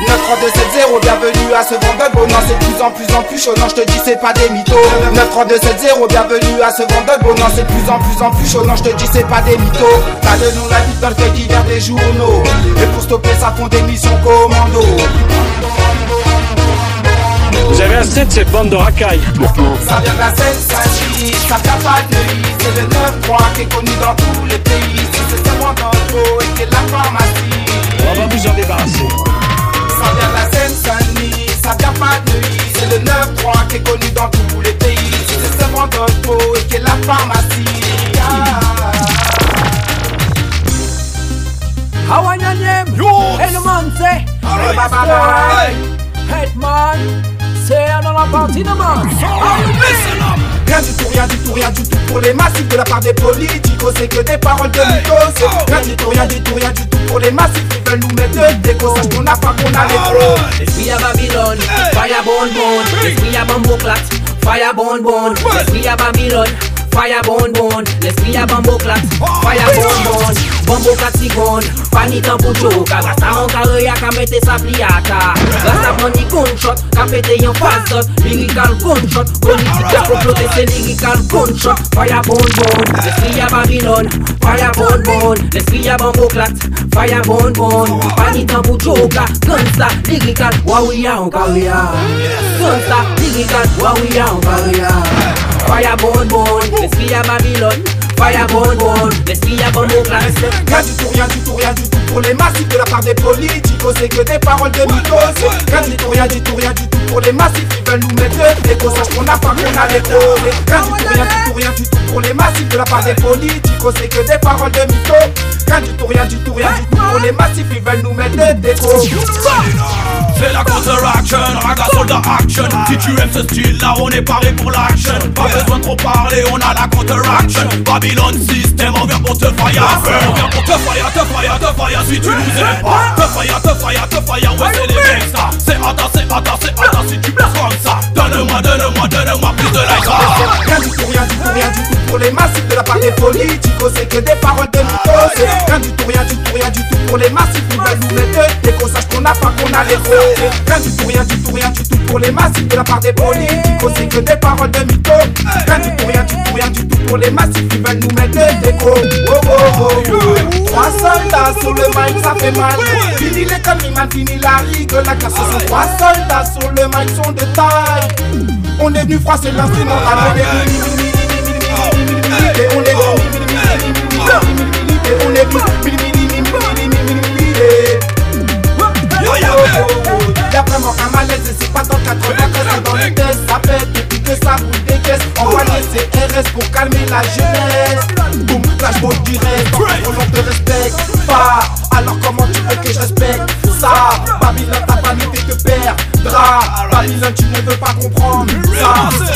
Speaker 6: 93270 bienvenue à ce vendeur Bonan C'est de plus en plus en plus chaud Non je te dis c'est pas des mythos. 93270 bienvenue à ce vendeur Bonan C'est de plus en plus en plus chaud Non je te dis c'est pas des mythos. T'as de nous la vie dans le fait divers des journaux. Et pour stopper ça font des missions commando.
Speaker 17: Vous avez un set, cette bande de racailles.
Speaker 6: Ça vient de la Seine-Saint-Denis, ça vient pas de C'est le 9-3 qui est connu dans tous les pays. C'est seulement dans le pharmacie
Speaker 17: On va vous en débarrasser.
Speaker 6: Ça vient de la Seine-Saint-Denis, ça vient pas de C'est le 9-3 qui est connu dans tous les pays c'est le beau et qui est la pharmacie
Speaker 18: How are name?
Speaker 6: Yo.
Speaker 18: Man say. Hey. Headman. C'est dans la partie de.
Speaker 6: Rien du tout, rien du tout, rien du tout pour les massifs de la part des politiques. C'est que des paroles de mythos. Rien du tout, rien du tout, rien du tout pour les massifs. Ils veulent nous mettre de déco Sache qu'on n'a pas, qu'on a les pros
Speaker 18: L'esprit à Babylone, fire bone bone. L'esprit à bambo clat, fire bone bone. L'esprit à Babylone, fire bone bone. L'esprit à bambo clat, fire bone. Bambo katigon, panitan pou choka Rasta an kare ya ka mette sa pliata Rasta bandi konshot, ka pete yon fazot Lirikal konshot, politik ya proplote se lirikal konshot Faya bon bon, l'esprit ya Babylon Faya bon bon, l'esprit ya bambo klat Faya bon bon, panitan pou choka Kansa, lirikal, wawiya an kare ya Kansa, lirikal, wawiya an kare ya Faya bon bon, l'esprit ya Babylon Fire bone bone, l'esprit à bambo clat.
Speaker 6: Rien du tout, rien du tout, rien du tout pour les massifs de la part des politiques. C'est que des paroles de mythos. Rien du tout, rien du tout, rien du tout pour les massifs. Ils veulent nous mettre de déco Sache qu'on n'a pas, qu'on a les pros Rien du tout, rien du tout, rien du tout pour les massifs de la part des politiques. C'est que des paroles de mythos. Rien du tout, rien du tout, rien du tout pour les massifs. Ils veulent nous mettre de déco
Speaker 19: C'est la counteraction, raga soldat action. Si tu aimes ce style là on est paré pour l'action. Pas besoin de trop parler, on a la counteraction Babylon system, on vient pour te fire On vient pour te fire, te fire, te fire si tu nous aimes. Pas Te fire, te fire, te fire, ouais c'est les mecs ça. C'est attends, c'est attends, c'est attends si tu penses comme ça. Donne-moi, donne-moi, donne-moi plus de like
Speaker 6: Rien du tout, rien du tout, rien du tout pour les massifs de la part des politiques. C'est que des paroles de mythos. Rien du tout, rien du tout, rien du tout pour les massifs. Ils veulent nous mettre de déco Sache qu'on n'a pas, qu'on a les pros Rien du tout, rien du tout, rien du tout pour les massifs de la part des politiques. C'est que des paroles de mythos. Rien du tout, rien du tout, rien du tout pour les massifs. Ils veulent nous mettre de déco oh, oh, oh, oh. Trois soldats sur le mic, ça fait mal Fini les man, fini la rigole La casse trois soldats sur le mic, sont de taille On est venu froisser l'instrument des et on est et on est Y'a vraiment un malaise et c'est pas dans 93 c'est dans les tests Ça pète depuis que ça roule Envoyez ces RS pour calmer la jeunesse Boum, flash mode du reste On te respecte pas Alors comment tu veux que je respecte ça? Babylone ta fait que perdra Babylone tu ne veux pas comprendre ça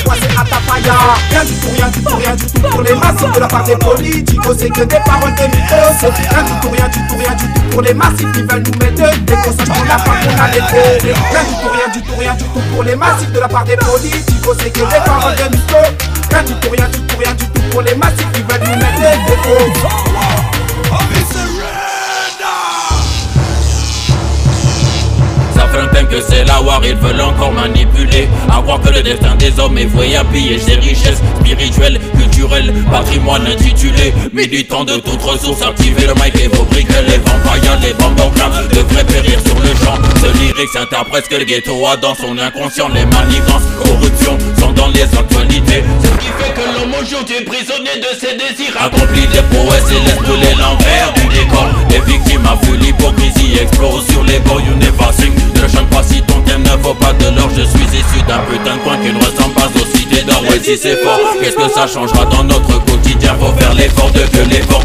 Speaker 6: bizarre. Rien du tout, rien du tout, rien du tout pour les massifs de la part des politiques. C'est que des paroles de mythos. Rien du tout, rien du tout, rien du tout pour les massifs qui veulent nous mettre des consciences pour la part qu'on a les Rien du tout, rien du tout, rien du tout pour les massifs de la part des politiques. C'est que des paroles de mythos. Rien du tout, rien du tout, rien du tout pour les massifs qui veulent nous mettre des défauts.
Speaker 15: Fait que c'est la war, ils veulent encore manipuler. À que le destin des hommes est voué à piller ses richesses spirituelles, culturelles, patrimoine intitulé. Militants de toutes ressources, activez le mic et vos briquets. Les vampires, les bonbons devraient périr sur le champ. Ce lyrique s'interprète que le ghetto a dans son inconscient. Les manigances, corruption sont dans les actualités. Ce qui fait que l'homme aujourd'hui est prisonnier de ses désirs. Accomplit des prouesses et laisse brûler l'envers du décor. Les victimes affluent l'hypocrisie, explosent sur les bords, you never. Ne chante pas si ton thème ne vaut pas de l'or Je suis issu d'un putain de coin qui ne ressemble pas aux cités d'or. Ouais si c'est fort, qu'est-ce que ça changera dans notre quotidien? Faut faire l'effort de que l'effort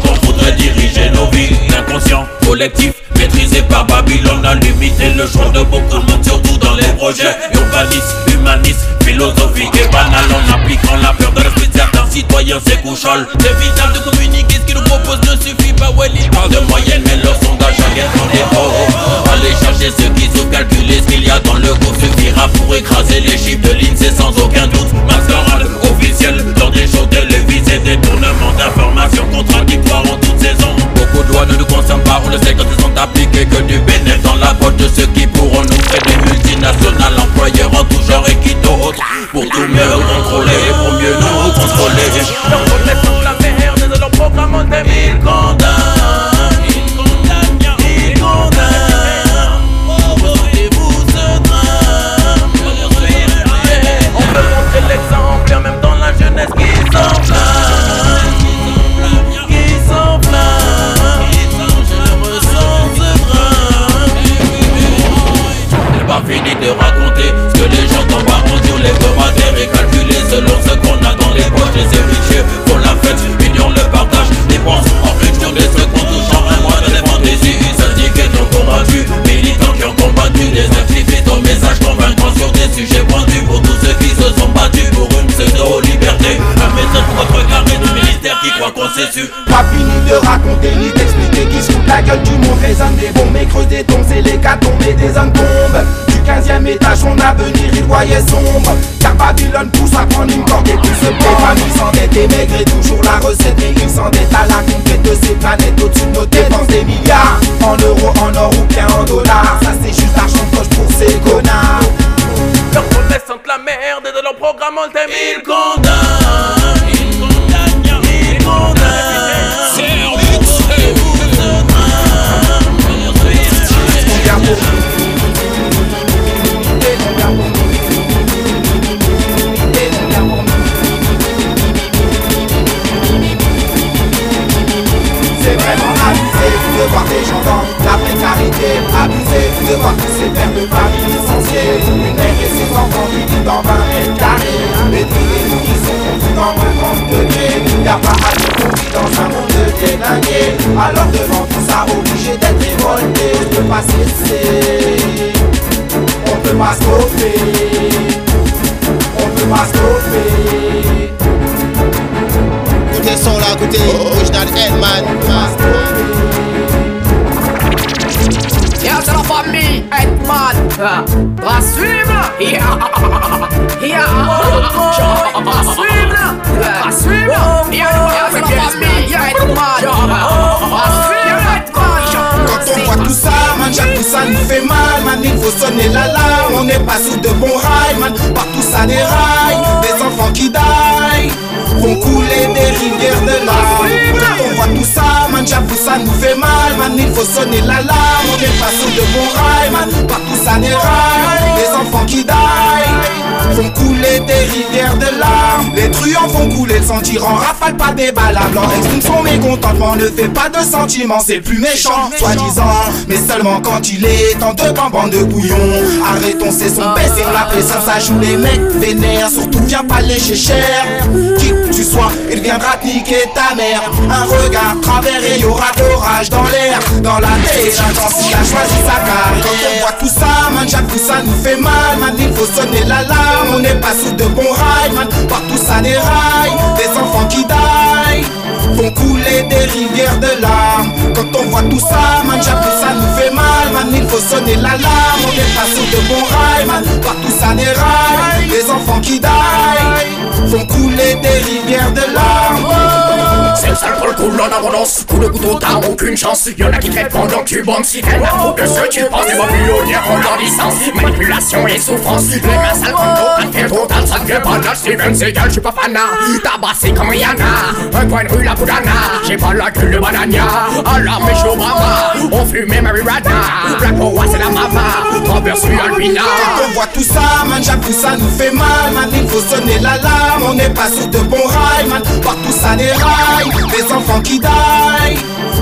Speaker 15: diriger nos vies Inconscient, collectif, maîtrisé par Babylone A limité le choix de beaucoup de monde surtout dans les projets Urbanisme, humanisme, philosophie et banal En appliquant la peur de l'esprit de certains citoyens c'est couchol C'est de communiquer ce qu'ils nous proposent ne suffit pas Ouais ils parlent de moyenne mais leur sondage en des hauts. Allez chercher ceux qui sont calculés ce qu'il y a dans le groupe suffira pour écraser les chiffres de l'INSEE sans aucun doute Mascarade officielle dans des shows télévisés Détournement d'informations contradictoires Beaucoup de lois ne nous concernent pas, on le sait quand elles sont appliquées Que du bénéfice dans la poche de ceux qui pourront nous faire des multinationales Employeurs en tout genre et qui d'autres Pour tout mieux contrôler, pour mieux nous contrôler. La de leur programme en 2000
Speaker 6: 15e étage, son avenir il voyait sombre. Car Babylone pousse à prendre une corde et tout se Les familles s'endettent et toujours la recette Et ils s'endettent à la conquête de ces planètes Au-dessus de nos dépenses des milliards. En euros, en or ou bien en dollars. Ça c'est juste l'argent poche pour ces connards.
Speaker 15: Leur promesse sentent la merde et de leur programme on t'aime Ils
Speaker 6: voir des gens dans la précarité Abusé de voir tous ces pères de famille licenciés. Une mère et ses enfants qui vivent dans 20 mètres carrés. Les sont confus dans 50 degrés Y'a pas à de dans un monde déglingué Alors devant tout ça obligé d'être révolté. On peut pas cesser On peut pas stopper On peut pas stopper
Speaker 11: Écoutez son là, écoutez, original Hellman.
Speaker 19: Yeah, c'est la famille. Va suivre. Yeah. Yeah. Va suivre. Yeah, c'est la famille suivre.
Speaker 6: Quand on voit tout ça, man, j'avoue ça nous fait mal, man, il faut sonner l'alarme, on n'est pas sous de bons rails, man, partout ça déraille, des enfants qui daillent font couler des rivières de larmes. Quand on voit tout ça, man, j'avoue ça nous fait sonner l'alarme. On est pas sur de bons rails, man, partout ça déraille. Les enfants qui daillent font couler des rivières de larmes. Les truands font couler le sang tirant, rafale pas des blanc. Exprime son mécontentement, ne fait pas de sentiments, c'est plus méchant, soi-disant. Mais seulement quand il est en deux bande de couillons. Arrêtons ces sons, baissez la pression, ça joue les mecs vénères. Surtout viens pas lécher cher. Qui que tu sois, il viendra te niquer ta mère. Un regard travers et y aura l'orage dans l'air. Dans la délinquance, il a choisi sa carrière. Quand on voit tout ça, man, j'avoue ça nous fait mal. Man, il faut sonner l'alarme. On n'est pas sous de bons rails, man. Partout ça déraille, des enfants qui daillent font couler des rivières de larmes. Quand on voit tout ça, man, j'avoue ça nous fait mal, man. Il faut sonner l'alarme, on est pas sur de bons rails, man. Partout ça déraille, des enfants qui daillent font couler des rivières de larmes.
Speaker 19: C'est le sale pour le coup, en abondance. Coup de couteau, t'as aucune chance. Y'en a qui crèvent pendant que tu banques. Si t'es la de ceux tu penses, des millionnaires en leur licence. Manipulation et souffrance. Les mains sales comme un fait total, ça ne fait pas de Steven Seagal, j'suis pas fanat. Tabassé comme Rihanna. Un coin de rue, la Boudana. J'ai pas la gueule de banania. Alors, mes chaud brava. On fumait marijuana. Black Power, c'est la mama. Suis Albina.
Speaker 6: Quand on voit tout ça, man, j'avoue ça nous fait mal, man. Il faut sonner on n'est pas sur de bons rails, man. Partout ça déraille, des enfants qui daillent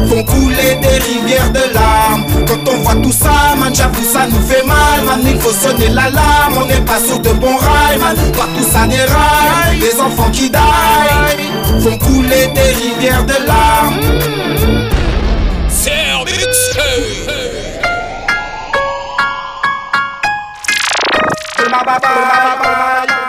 Speaker 6: font couler des rivières de larmes. Quand on voit tout ça, man, j'avoue ça nous fait mal, man. Il faut sonner l'alarme, on n'est pas sur de bons rails, man. Partout ça déraille, des enfants qui daillent font couler des rivières de larmes. Je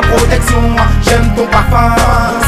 Speaker 6: protection. J'aime ton parfum.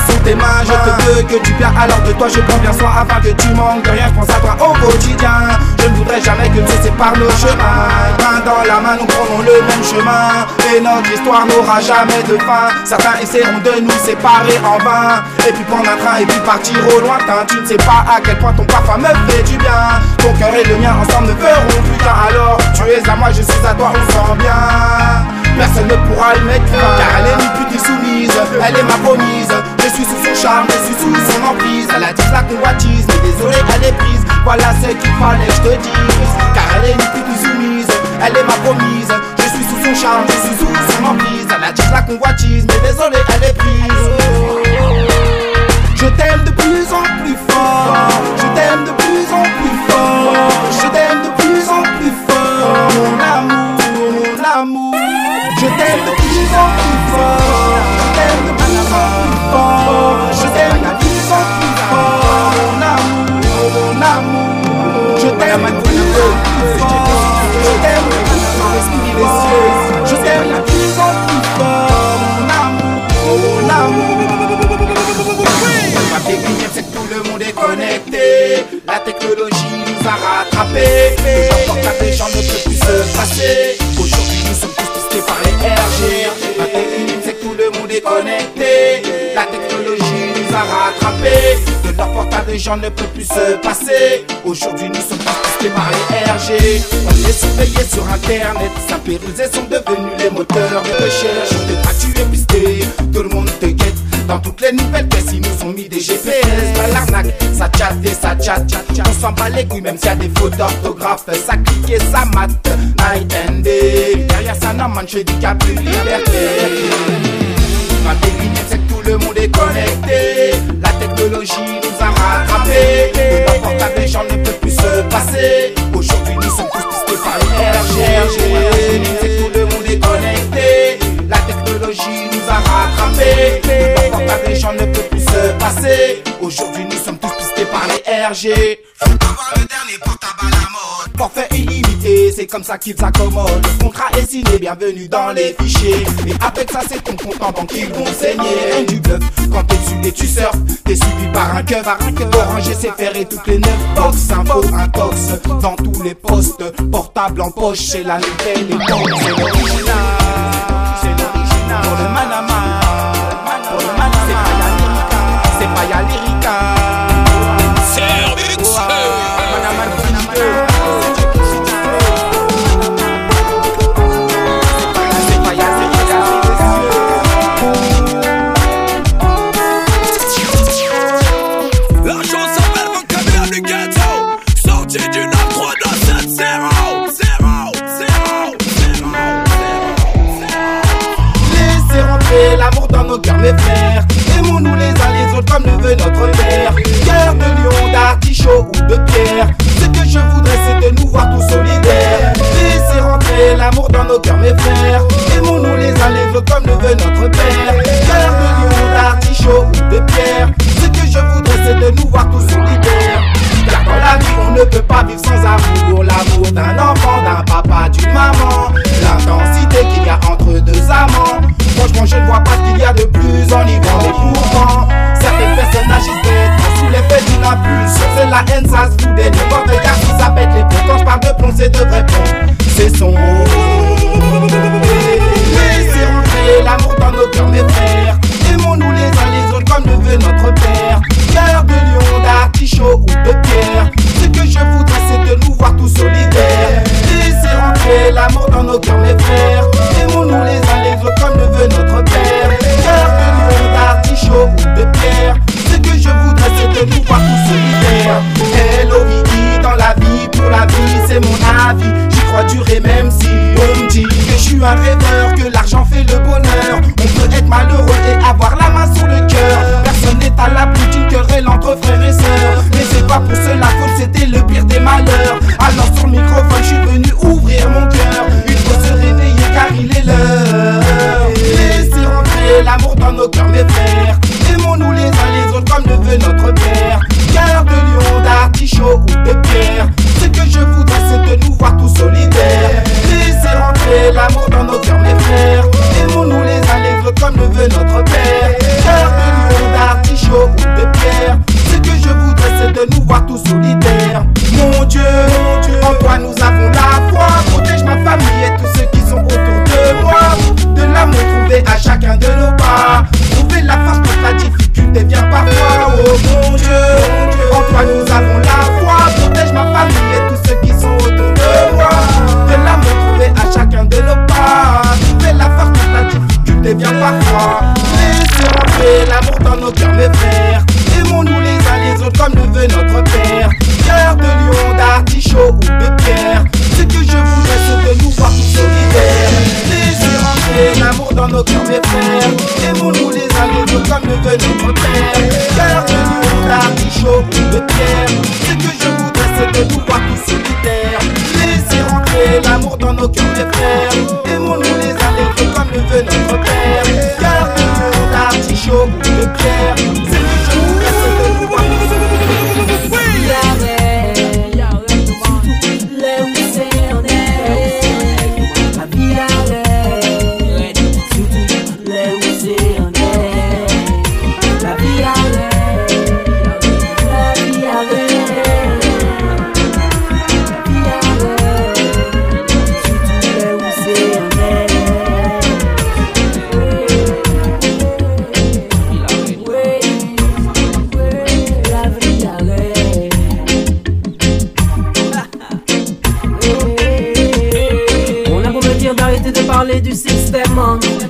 Speaker 6: Sous tes mains, je te veux que du bien. Alors de toi, je prends bien soin afin que tu manques de rien. Je pense à toi au quotidien. Je ne voudrais jamais que tu sépares nos chemins. Main dans la main, nous prenons le même chemin. Et notre histoire n'aura jamais de fin. Certains essaieront de nous séparer en vain. Et puis prendre un train et puis partir au lointain. Tu ne sais pas à quel point ton parfum me fait du bien. Ton cœur et le mien ensemble ne feront plus qu'un. Alors tu es à moi, je suis à toi, on sent bien. Personne ne pourra le mettre fin. Car elle est ni pute ni soumise Elle est ma promise. Je suis sous son charme, je suis sous son emprise. Elle attise la convoitise Mais désolé elle est prise. Voilà ce qu'il fallait je te dise. Car elle est ni pute ni soumise Elle est ma promise. Je suis sous son charme, je suis sous son emprise. Elle attise la convoitise Mais désolé elle est prise. Je t'aime de plus en plus fort. Je t'aime de plus en plus fort. Je t'aime La technologie nous a rattrapés. Le portable des gens ne peut plus se passer. Aujourd'hui nous sommes tous pistés par les RG Ma péculière c'est que tout le monde est connecté. La technologie nous a rattrapés. De leur portable les gens ne peut plus se passer. Aujourd'hui nous sommes tous pistés par les RG On est surveillés sur internet. Saint-Pérusés sont devenus les moteurs de recherche. De pas tu es pisté Tout le monde te guette dans toutes les nouvelles pièces, ils nous ont mis des GPS. Dans l'arnaque, ça chatte et ça chatte. On s'en bat les couilles, même s'il y a des fautes d'orthographe. Ça clique et ça mate. Night and. Derrière ça, non, man, je dis qu'il plus liberté. Ma c'est que tout le monde est connecté. La technologie nous a rattrapés. Leur portable, gens ne peuvent plus se passer. Aujourd'hui, nous sommes tous pistés par les RG. Ne peuvent plus se passer. Aujourd'hui, nous sommes tous pistés par les RG. Faut avoir le dernier portable à la mode. Forfait illimité, c'est comme ça qu'ils s'accommodent. Le contrat est signé, bienvenue dans les fichiers. Et avec ça, c'est ton compte en banque qu'ils vont saigner. Rien du bluff, quand t'es dessus et tu surfes, t'es suivi par un keuf. Orange c'est ferré toutes les neuf box. Info, un tox dans tous les postes. Portable en poche, c'est la nouvelle époque. C'est l'original. Veut notre père. Cœur de lion, d'artichaut ou de pierre. Ce que je voudrais, c'est de nous voir tous solidaires. Laissez rentrer l'amour dans nos cœurs, mes frères. Aimons-nous les uns les autres comme le veut notre père. Cœur de lion, d'artichaut ou de pierre. Ce que je voudrais, c'est de nous voir tous solidaires. Car dans la vie, on ne peut pas vivre sans amour. L'amour d'un enfant, d'un papa, d'une maman. L'intensité qu'il y a entre deux amants. Franchement, je ne vois pas ce qu'il y a de plus enivrant. Mais pourtant, personnes agissent bêtement sous l'effet d'une impulsion. C'est la haine, ça se fout des regarde si ça pète les plombs. Quand je de plomb, c'est de vrai plomb. C'est son. Laissez rentrer l'amour dans nos cœurs, mes frères. Aimons-nous les uns les autres comme le veut notre père. Cœur de lion, d'artichaut ou de pierre. Ce que je voudrais, c'est de nous voir tous solidaires. Laissez rentrer l'amour dans nos cœurs, mes frères. Aimons-nous les uns c'est mon avis. J'y crois dur et même si on me dit que je suis un rêveur, que l'argent fait le bonheur. On peut être malheureux et avoir la main sur le cœur. Personne n'est à l'abri d'une querelle entre frères et sœurs. Mais c'est pas pour cela que c'était le pire des malheurs. Alors sur le microphone, je suis venu ouvrir mon cœur. Il faut se réveiller car il est l'heure. Laissez rentrer l'amour dans nos cœurs, mes frères. Aimons-nous les uns les autres comme le veut notre père. Cœur de lion, d'artichaut ou de pierre. Ce que je voudrais, c'est de nous voir tous solidaires. Laissez rentrer l'amour dans nos cœurs, mes frères. Aimons-nous les uns les autres comme le veut notre père. Cœur de lion, d'artichaut ou de pierre. Ce que je voudrais, c'est de nous voir tous solidaires. Mon Dieu, en toi nous avons la foi. Protège ma famille et tous ceux qui sont autour de moi. De l'amour trouvé à chacun de nos pas. Trouver la force quand la difficulté vient parfois. Oh mon Dieu, en toi nous avons la foi. Protège ma famille et tous ceux qui sont autour de moi. De l'amour trouvé à chacun de nos pas. Trouver la force quand la difficulté vient parfois. Rentrer l'amour dans nos cœurs, mes frères. Aimons-nous les uns les autres comme le veut notre père. Cœur de lion, d'artichaut ou de pierre. Ce que je voudrais, c'est de nous voir tous solidaires. Rentrer l'amour dans nos cœurs, mes frères. Veut notre père. Cœur de lion, d'artichaut ou de pierre. Ce que je voudrais, c'est de nous voir tous solidaires. Laissez rentrer l'amour dans nos cœurs, mes frères. Aimons-nous les uns les comme le veut notre père.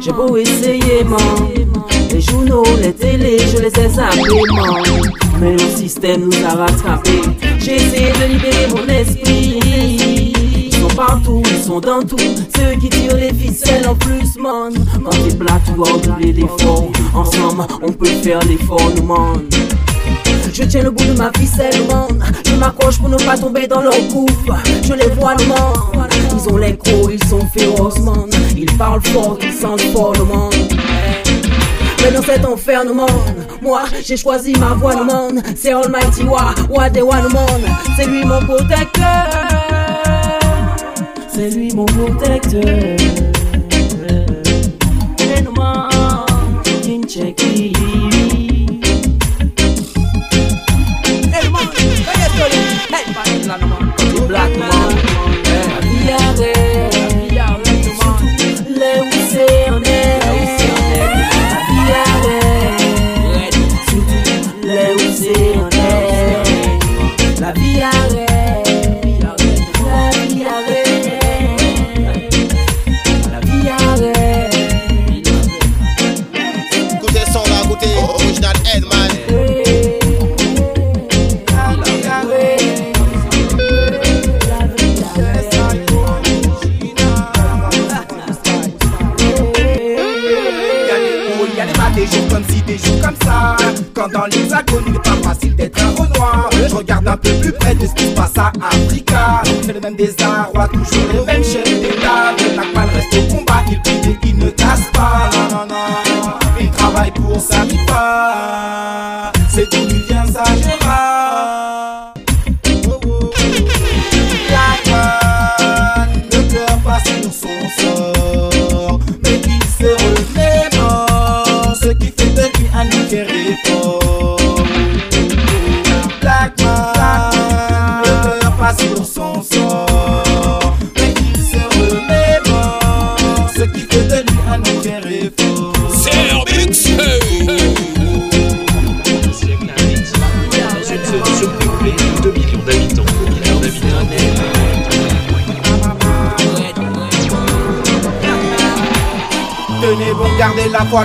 Speaker 18: J'ai beau essayer, man. Les journaux, les télés, je les ai zappés, man. Mais le système nous a rattrapés. J'ai essayé de libérer mon esprit. Ils sont partout, ils sont dans tout. Ceux qui tirent les ficelles en plus, man. Quand t'es black, tu dois doubler l'effort. Ensemble, on peut faire l'effort, nous, man. Je tiens le bout de ma ficelle, man. Je m'accroche pour ne pas tomber dans leur gouffre. Je les vois, man. Ils ont les crocs, ils sont féroces, man. Ils parlent fort, ils sentent fort, le monde. Mais dans cet enfer, no man, moi j'ai choisi ma voie, no man. C'est Almighty Wa, Wa de Wa, no man. C'est lui mon protecteur. C'est lui mon protecteur. No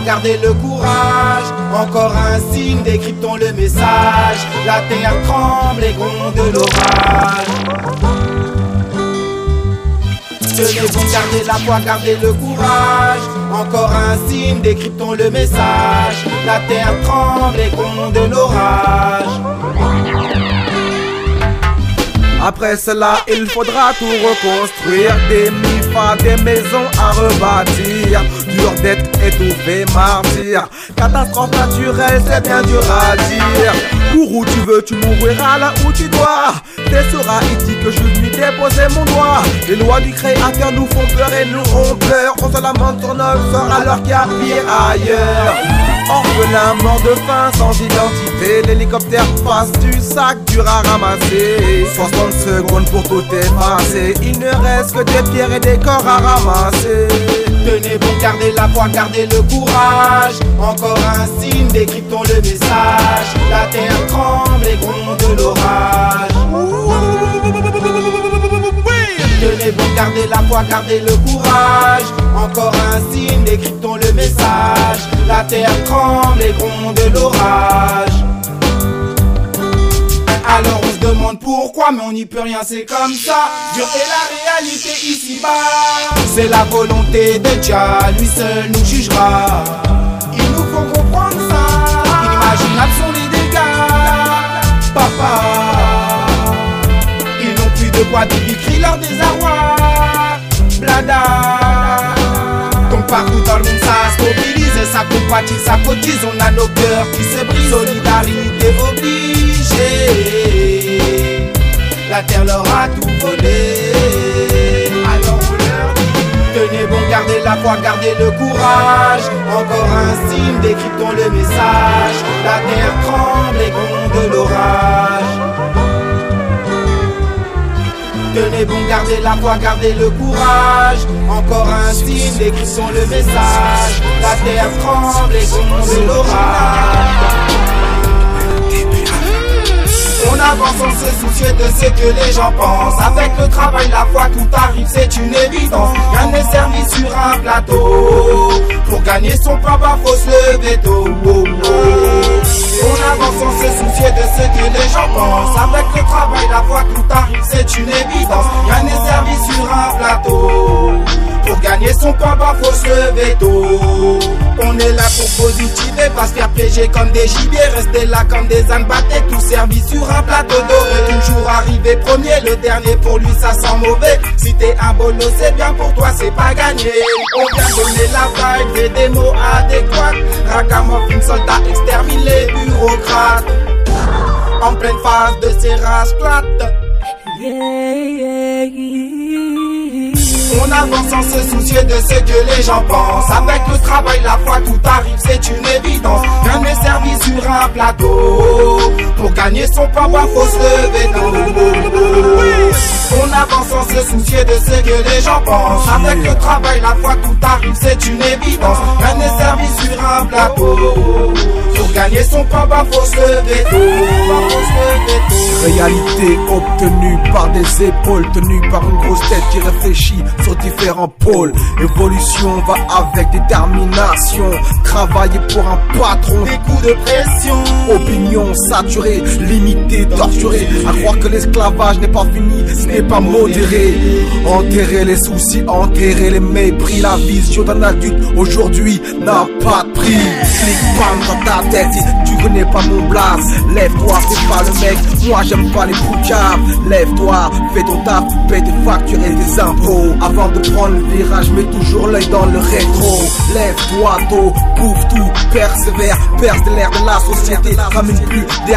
Speaker 6: gardez le courage. Encore un signe, décryptons le message. La terre tremble et gronde l'orage. Tenez bon, gardez la foi, gardez le courage. Encore un signe, décryptons le message. La terre tremble et gronde l'orage.
Speaker 16: Après cela, il faudra tout reconstruire Des mifas, des maisons à rebâtir Dur d'être étouffé, martyr. Catastrophe naturelle, c'est bien dur à dire. Pour où tu veux, tu mourras là où tu dois. T'es sur Haïti que je venu déposer mon doigt. Les lois du créateur nous font peur et nous ont peur On se lamente sur notre sort alors qu'il y a pire ailleurs. Orphelin, mort de faim, sans identité. L'hélicoptère passe du sac dur à ramasser. 60 secondes pour tout effacer. Il ne reste que des pierres et des corps à ramasser
Speaker 6: Tenez bon, gardez la foi, gardez le courage. Encore un signe, décryptons le message. La terre tremble et gronde l'orage. Tenez bon, gardez la foi, gardez le courage. Encore un signe, décryptons le message. La terre tremble et gronde l'orage. Alors on se demande pourquoi, mais on n'y peut rien, c'est comme ça. Dieu est la réalité ici-bas. C'est la volonté de Dieu, lui seul nous jugera. Il nous faut comprendre ça. Inimaginables sont les dégâts. Papa, ils n'ont plus de quoi ils crient leur désarroi. Blada. Partout dans le monde ça se mobilise, ça compatit, ça cotise, on a nos cœurs qui se brisent, solidarité La terre leur a tout volé. Alors on leur dit, tenez bon, gardez la foi, gardez le courage. Encore un signe, décryptons le message. La terre tremble et gronde l'orage. Tenez bon, gardez la foi, gardez le courage. Encore un signe, décrissons le message. La terre tremble et gronde l'orage. On avance sans se soucier de ce que les gens pensent. Avec le travail, la foi, tout arrive, c'est une évidence. Rien n'est servi sur un plateau. Pour gagner son pain, bah faut se lever tôt. On avance sans se soucier de ce que les gens pensent. Avec le travail, la foi, tout arrive, c'est une évidence. Rien n'est servi sur un plateau. Pour gagner son bah faut se lever tôt. On est là pour positiver, pas se faire piéger comme des gibiers. Rester là comme des ânes battés, tout servi sur un plateau doré. Toujours arrivé premier, le dernier pour lui ça sent mauvais. Si t'es un bolos, c'est bien pour toi, c'est pas gagné. On vient donner la vibe des mots adéquats. Ragamuffin, soldat, extermine les bureaucrates. En pleine phase de serrage plate. On avance sans se soucier de ce que les gens pensent. Avec le travail, la foi, tout arrive, c'est une évidence. Rien n'est servi sur un plateau. Pour gagner son pain, faut se lever tôt. On avance sans se soucier de ce que les gens pensent. Avec le travail, la foi, tout arrive, c'est une évidence. Rien n'est servi sur un plateau. Pour gagner son pain, faut se lever tôt.
Speaker 16: Réalité obtenue par des épaules tenues par une grosse tête qui réfléchit sur différents pôles. Évolution va avec détermination. Travailler pour un patron.
Speaker 6: Des coups de pression.
Speaker 16: Opinion saturée, limitée, torturée. À croire que l'esclavage n'est pas fini, ce n'est pas modéré. Enterrer les soucis, enterrer les mépris. La vision d'un adulte aujourd'hui n'a pas de prix. Clic bam dans ta tête, si tu connais pas mon blast. Lève-toi, c'est pas le mec, moi j'aime pas les boucaves. Lève-toi, fais ton taf, paye tes factures et tes impôts. Avant de prendre le virage, mets toujours l'œil dans le rétro. Lève-toi tôt, bouffe tout, persévère, perce de l'air de la société. Ramène plus des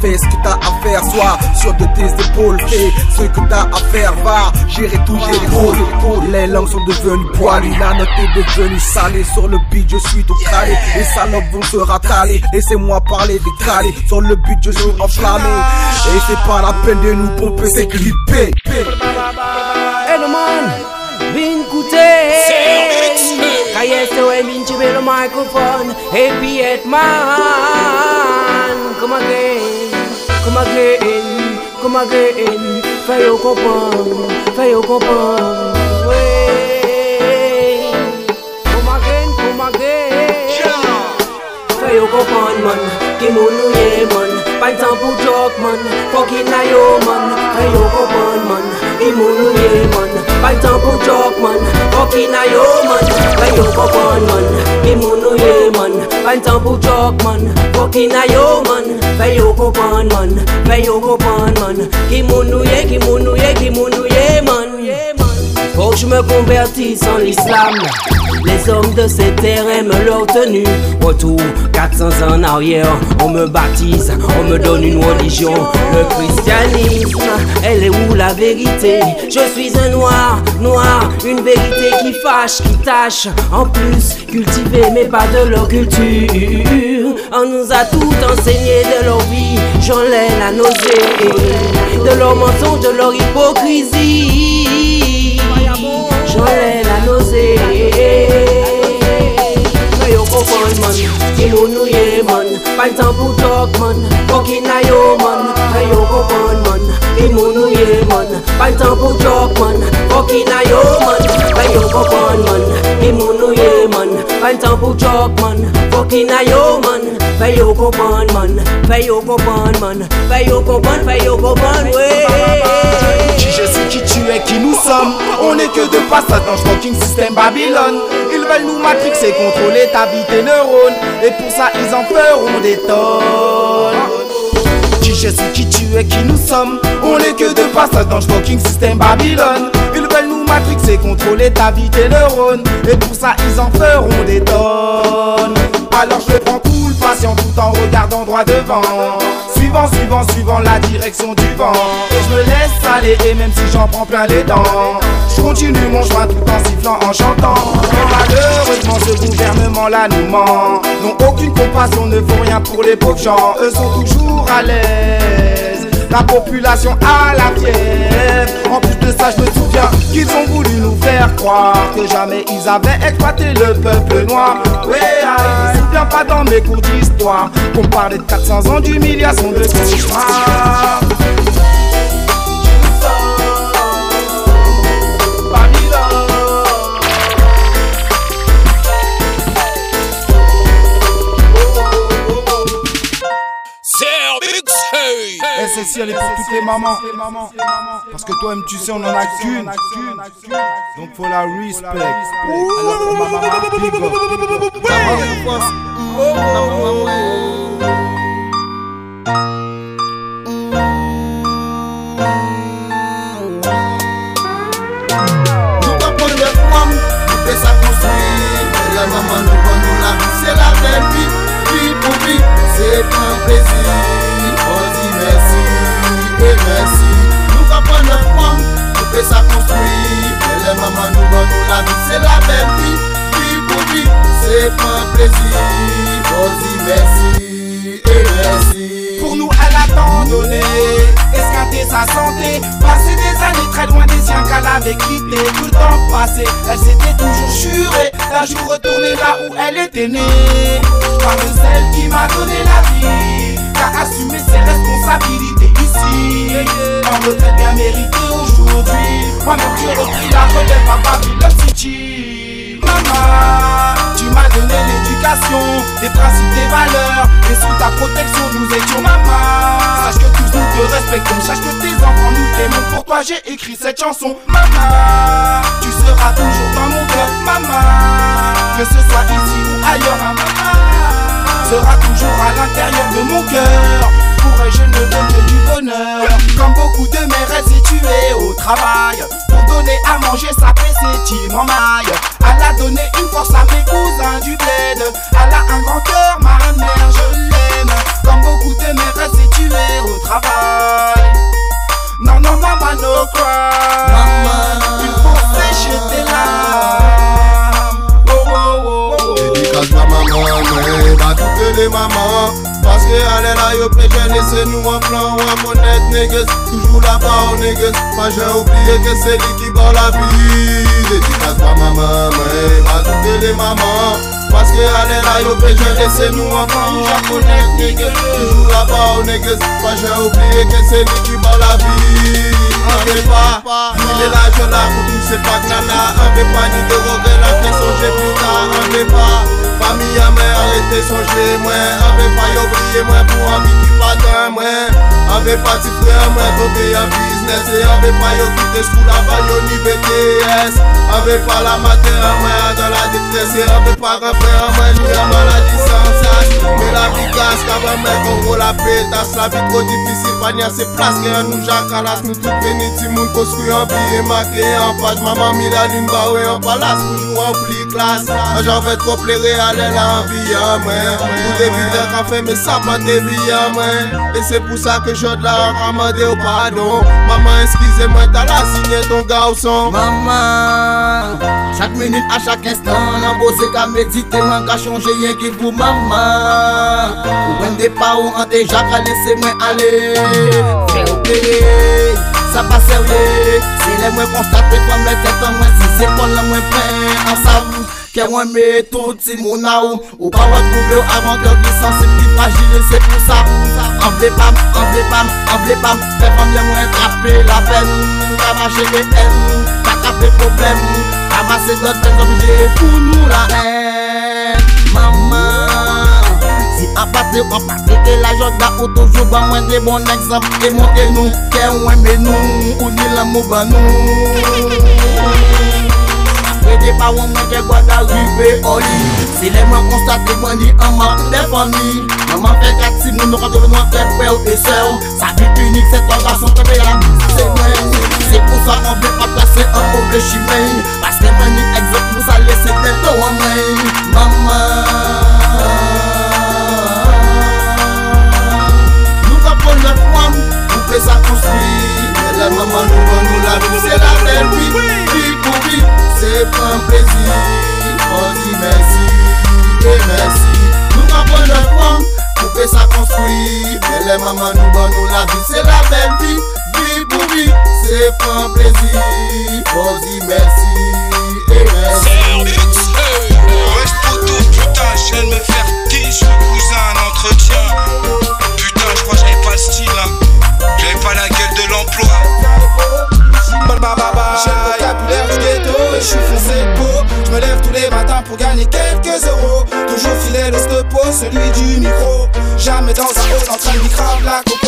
Speaker 16: fais ce que t'as à faire, sois sur de tes épaules. Fais ce que t'as à faire, va gérer tout, gérer tout. Les langues sont devenues poilues, la note est devenue salée. Sur le beat, je suis tout calé. Les salopes vont se rataler. Laissez-moi parler des calés. Sur le beat, je suis enflammé. Et c'est pas la peine de nous pomper, c'est clippé.
Speaker 18: Hey, no man, bin kute. Kayeste we min chibe le microphone. Hey, be man. Come again, come again, come again. Fais yo comprendre, fais yo comprendre. Ouais. Come again, come again. Fais yo comprendre, man. Ki moun nou ye, man. Pas le temps pour joke, man. Fucking na yo, man. Fais yo comprendre, man. Ki moun nou ye, man. Pas le temps pour joke, man. Fucking na yo, man. Fais yo comprendre, man. Ki moun nou ye, man. Pas le temps pour joke, man. Fucking na yo, man. Fais yo comprendre, man. Fais yo comprendre, man. Ki moun nou ye, ki moun nou ye, ki moun nou ye, man. Faut que je me convertisse en l'islam. Les hommes de ces terres aiment leur tenue. Retour 400 ans en arrière, on me baptise, on me donne une religion. Le christianisme, elle est où la vérité? Je suis un noir, noir, une vérité qui fâche, qui tâche. En plus, cultiver, mais pas de leur culture. On nous a tout enseigné de leur vie, j'en ai la nausée. De leur mensonge, de leur hypocrisie. J'en Comprendre, man. Ki moun nou ye, man. Le temps pour talk, man. Fucking na yo, man. Yo comprendre, man. Ki moun nou ye, le temps pour talk, man. Fucking na yo, man. Fais yo comprendre, man. Ki moun nou ye, man. Pas le temps pour talk, man. Fucking na yo, man. Fais yo comprendre, man. Fais yo comprendre, man. Fais yo comprendre, fais yo comprendre, ouais.
Speaker 6: Qui je suis, qui tu es, qui nous sommes On n'est que de passage dans ce fucking système Babylone veulent nous matrixer, contrôler ta vie, tes neurones. Et pour ça ils en feront des tonnes. Qui je suis, qui tu es, qui nous sommes. On n'est que de passage dans ce fucking système Babylone. Ils veulent nous matrixer, contrôler ta vie, tes neurones. Et pour ça ils en feront des tonnes. Alors je prends tout le patient tout en regardant droit devant Suivant, suivant, suivant la direction du vent. Et je me laisse aller et même si j'en prends plein les dents Je continue mon chemin tout en sifflant, en chantant. Mais malheureusement ce gouvernement là nous ment. N'ont aucune compassion, ne font rien pour les pauvres gens. Eux sont toujours à l'aise. La population a la fièvre. En plus de ça je me souviens qu'ils ont voulu nous faire croire Que jamais ils avaient exploité le peuple noir pas dans mes cours d'histoire. Qu'on parlait de 400 ans d'humiliation de cauchemar Elle est pour toutes les mamans. Parce que toi-même, tu sais, on en a qu'une. Donc, faut la respect. Maman, big up.
Speaker 13: Faisons ça construire. Mais la maman nous prend nous la vie, c'est et merci. Nous comprenons le femme, nous faisons ça construire. Mais la maman nous prend nous la vie, c'est la belle vie. Vie pour vie, c'est un plaisir. On dit merci et merci.
Speaker 6: Pour nous, elle a tant donné, esquinté sa santé. Passé des années très loin des siens qu'elle avait quitté. Tout le temps passé, elle s'était toujours jurée d'un jour retourner là où elle était née. Par celle qui m'a donné la vie, qui a assumé ses responsabilités ici. En retraite bien méritée aujourd'hui. Moi-même, j'ai repris la relève à Babylon City. Maman, tu m'as donné l'éducation, des principes, des valeurs. Et sous ta protection, nous étions maman. Sache que tous nous te respectons, sache que tes enfants nous t'aimons. Pour toi, j'ai écrit cette chanson. Maman, tu seras toujours dans mon cœur, maman. que ce soit ici ou ailleurs, ma maman sera toujours à l'intérieur de mon cœur. Pourrais-je ne donner bonheur Comme beaucoup de mères, tuée au travail. Pour donner à manger sa PC, en maille. Elle a donné une force à mes cousins du bled. Elle a un grand cœur, ma mère, je l'aime. Comme beaucoup de mères, tuée au travail. Non, non, maman, no cry. Maman, il faut sécher tes
Speaker 14: Gaz nan maman mwen, ba koupele maman. Paske ale la yo pleje, lese nou an plan ou an monet neges Toujou la pa ou neges, pa jen oubliye ke se li ki ban la pi Deti gaz nan maman mwen, ba koupele maman. Paske ale la yo pleje, lese nou an plan ou an monet neges Toujou la pa ou neges, pa jen oubliye ke se li ki ban la pi Anbe pa, mile la jola, moutou se pak nana Anbe pa, ni de roge la fè sonje pita Anbe pa Famille à mère, arrêtez songer moi veut pas y oublier moi pour envie qui pas d'un moi. Veut pas petit frère moi tomber en business Et veut pas y quitter sous la balle yo ni BTS. Veut pas la mater en moi dans la détresse Et veut pas rentrer en moi ni en maladie sans sas Me la vigas kava men kongo la petas La vi tro difisil pa nye se plas Ke an nou jakalas nou tout veni ti moun Koskou yon biye make yon faj Maman mi la lun bawe yon palas Poujou an pli klas An jan ve tro plere ale la an vi yon men Pou devide ka fe me sa pa devi yon men E se pou sa ke jod la an kamande ou pardon. Maman eskize mwen ta la sinye ton gawson
Speaker 13: Maman Chak menit a chak instan Nan bo se ka medite man ka chanje yon ki pou maman. Ou mwen depa ou an deja ka lese mwen ale Fè ou pleye, sa pa serye Se le mwen konstate kwa mwen tetan mwen Si se kon la mwen pren ansam Kè mwen me touti moun a ou Ou pa wak kouble ou avan kèr ki sensib Ki fagile se pou sa An vle pam, an vle pam, an vle pam Fè pan mwen mwen trape la pen Kamache le en, kakape problem Kamase dot men obje pou nou la en Maman. A patre, a patre ke la joda ou toujou ba mwen de bon ekzamp E monte nou, ke ou eme nou, ou ni la mou ba nou. Apre de pa ou mwen ke gwa da rive oli. Se le mwen konstate mwen di an ma pou defani Mwen mwen fe kat si moun nou kato mwen fe pe ou te se ou Sa vi tunik se ton gason te pe an se mwen. Se pou sa mwen ve pa plase an ou de chimey. Paske mwen ni egzot pou sa lese te to an mwen Maman. Que ça construit. La maman nous va nous la vie, c'est la belle vie. Vie pour vie, c'est pas un plaisir. On dit merci et merci. Nous avons le femme, pour que ça construit. Les mamans nous va nous la vie, c'est la belle vie. Vie pour vie, c'est pas un plaisir. On dit merci et merci.
Speaker 3: Reste pour tout, putain, de me faire cousin, entretien. Putain, je crois que j'avais pas le style, hein. J'avais pas la gueule de l'emploi.
Speaker 6: J'ai le vocabulaire du ghetto et je suis foncé peau. Je me lève tous les matins pour gagner quelques euros. Toujours fidèle au stepo, celui du micro. Jamais dans un hall en train de crave la coco.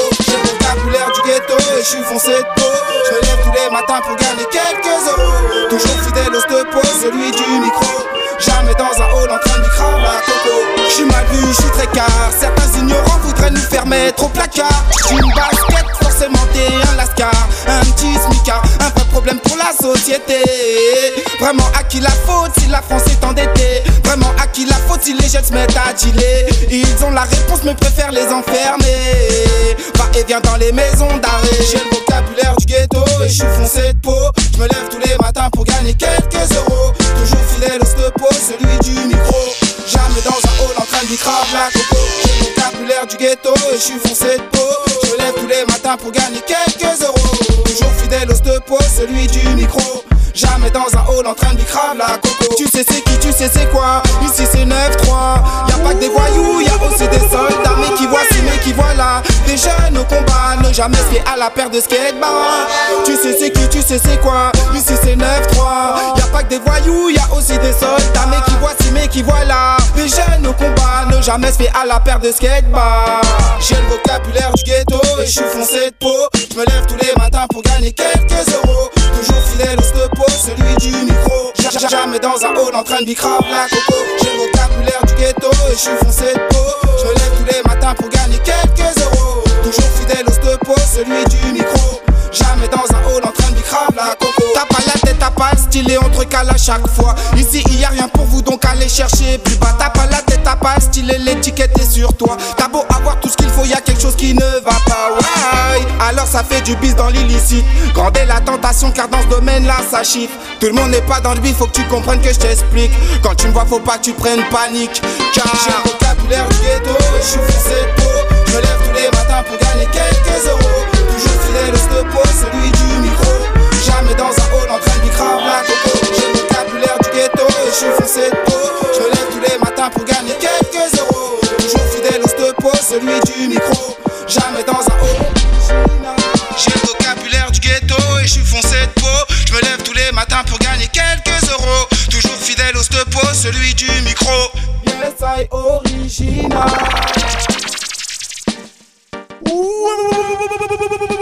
Speaker 6: Vocabulaire du ghetto et je suis foncé de peau. Je me lève tous les matins pour gagner quelques euros. Toujours fidèle au stepo, celui du micro. Jamais dans un hall en train de crave la coco. Je suis mal vu, je suis très car. Certains ignorants voudraient nous faire mettre au placard. Une basket, forcément t'es un lascar. Un petit smicard, un vrai problème pour la société. Vraiment à qui la faute si la France est endettée? Vraiment à qui la faute si les jeunes se mettent à chiller? Ils ont la réponse mais préfèrent les enfermer et dans les maisons d'arrêt. J'ai le vocabulaire du ghetto et je suis foncé de peau. Je me lève tous les matins pour gagner quelques euros. Toujours fidèle au stepo, celui du micro. Jamais dans un hall en train de crave la coco. J'ai le vocabulaire du ghetto et je suis foncé de peau. Je me lève tous les matins pour gagner quelques euros. Toujours fidèle au stepo, celui du micro. Jamais dans un hall en train de crave la coco. Tu sais c'est qui, tu sais c'est quoi. Ici c'est 9-3 Y'a pas que des voyous, y'a aussi des soldats. Mais qui voient ci, mais qui voient là jeunes au combat, ne jamais se fier à la paire de skateboard Tu sais c'est qui, tu sais c'est quoi Ici c'est 9-3 Y'a pas que des voyous, y'a aussi des soldats Mais qui voient ci, mais qui voient là Des jeunes au combat, ne jamais se fier à la paire de skateboard J'ai le vocabulaire du ghetto et je suis foncé de peau Je me lève tous les matins pour gagner quelques euros Toujours fidèle au stepo, celui du micro. Ja- Jamais dans un hall en train de bicrave la coco. J'ai le vocabulaire du ghetto et je suis foncé de peau. Je me lève tous les matins pour gagner quelques euros. Celui du micro. Jamais dans un hall en train de bicrave la coco. T'as pas la tête, t'as pas le style et on recale à chaque fois. Ici, il y a rien pour vous donc allez chercher plus bas. T'as pas la tête, t'as pas le style et l'étiquette est sur toi. T'as beau avoir tout ce qu'il faut, y a quelque chose qui ne va pas. Ouais, alors ça fait du bis dans l'illicite. Grandez la tentation car dans ce domaine là ça chiffre. Tout le monde n'est pas dans le bif, faut que tu comprennes que je t'explique. Quand tu me vois, faut pas que tu prennes panique. Car j'ai le vocabulaire ghetto et je suis. Je me lève tous les matins pour gagner quelques euros. Toujours fidèle au stepo, celui du micro. Jamais dans un hall en train de bicrave la coco. J'ai le vocabulaire du ghetto et je suis foncé de peau. Je me lève tous les matins pour gagner quelques euros. Toujours fidèle au stepo, celui du micro. Jamais dans un hall. J'ai le vocabulaire du ghetto et je suis foncé de peau. Je me lève tous les matins pour gagner quelques euros. Toujours fidèle au stepo, celui du micro. Yes, I original. Uh,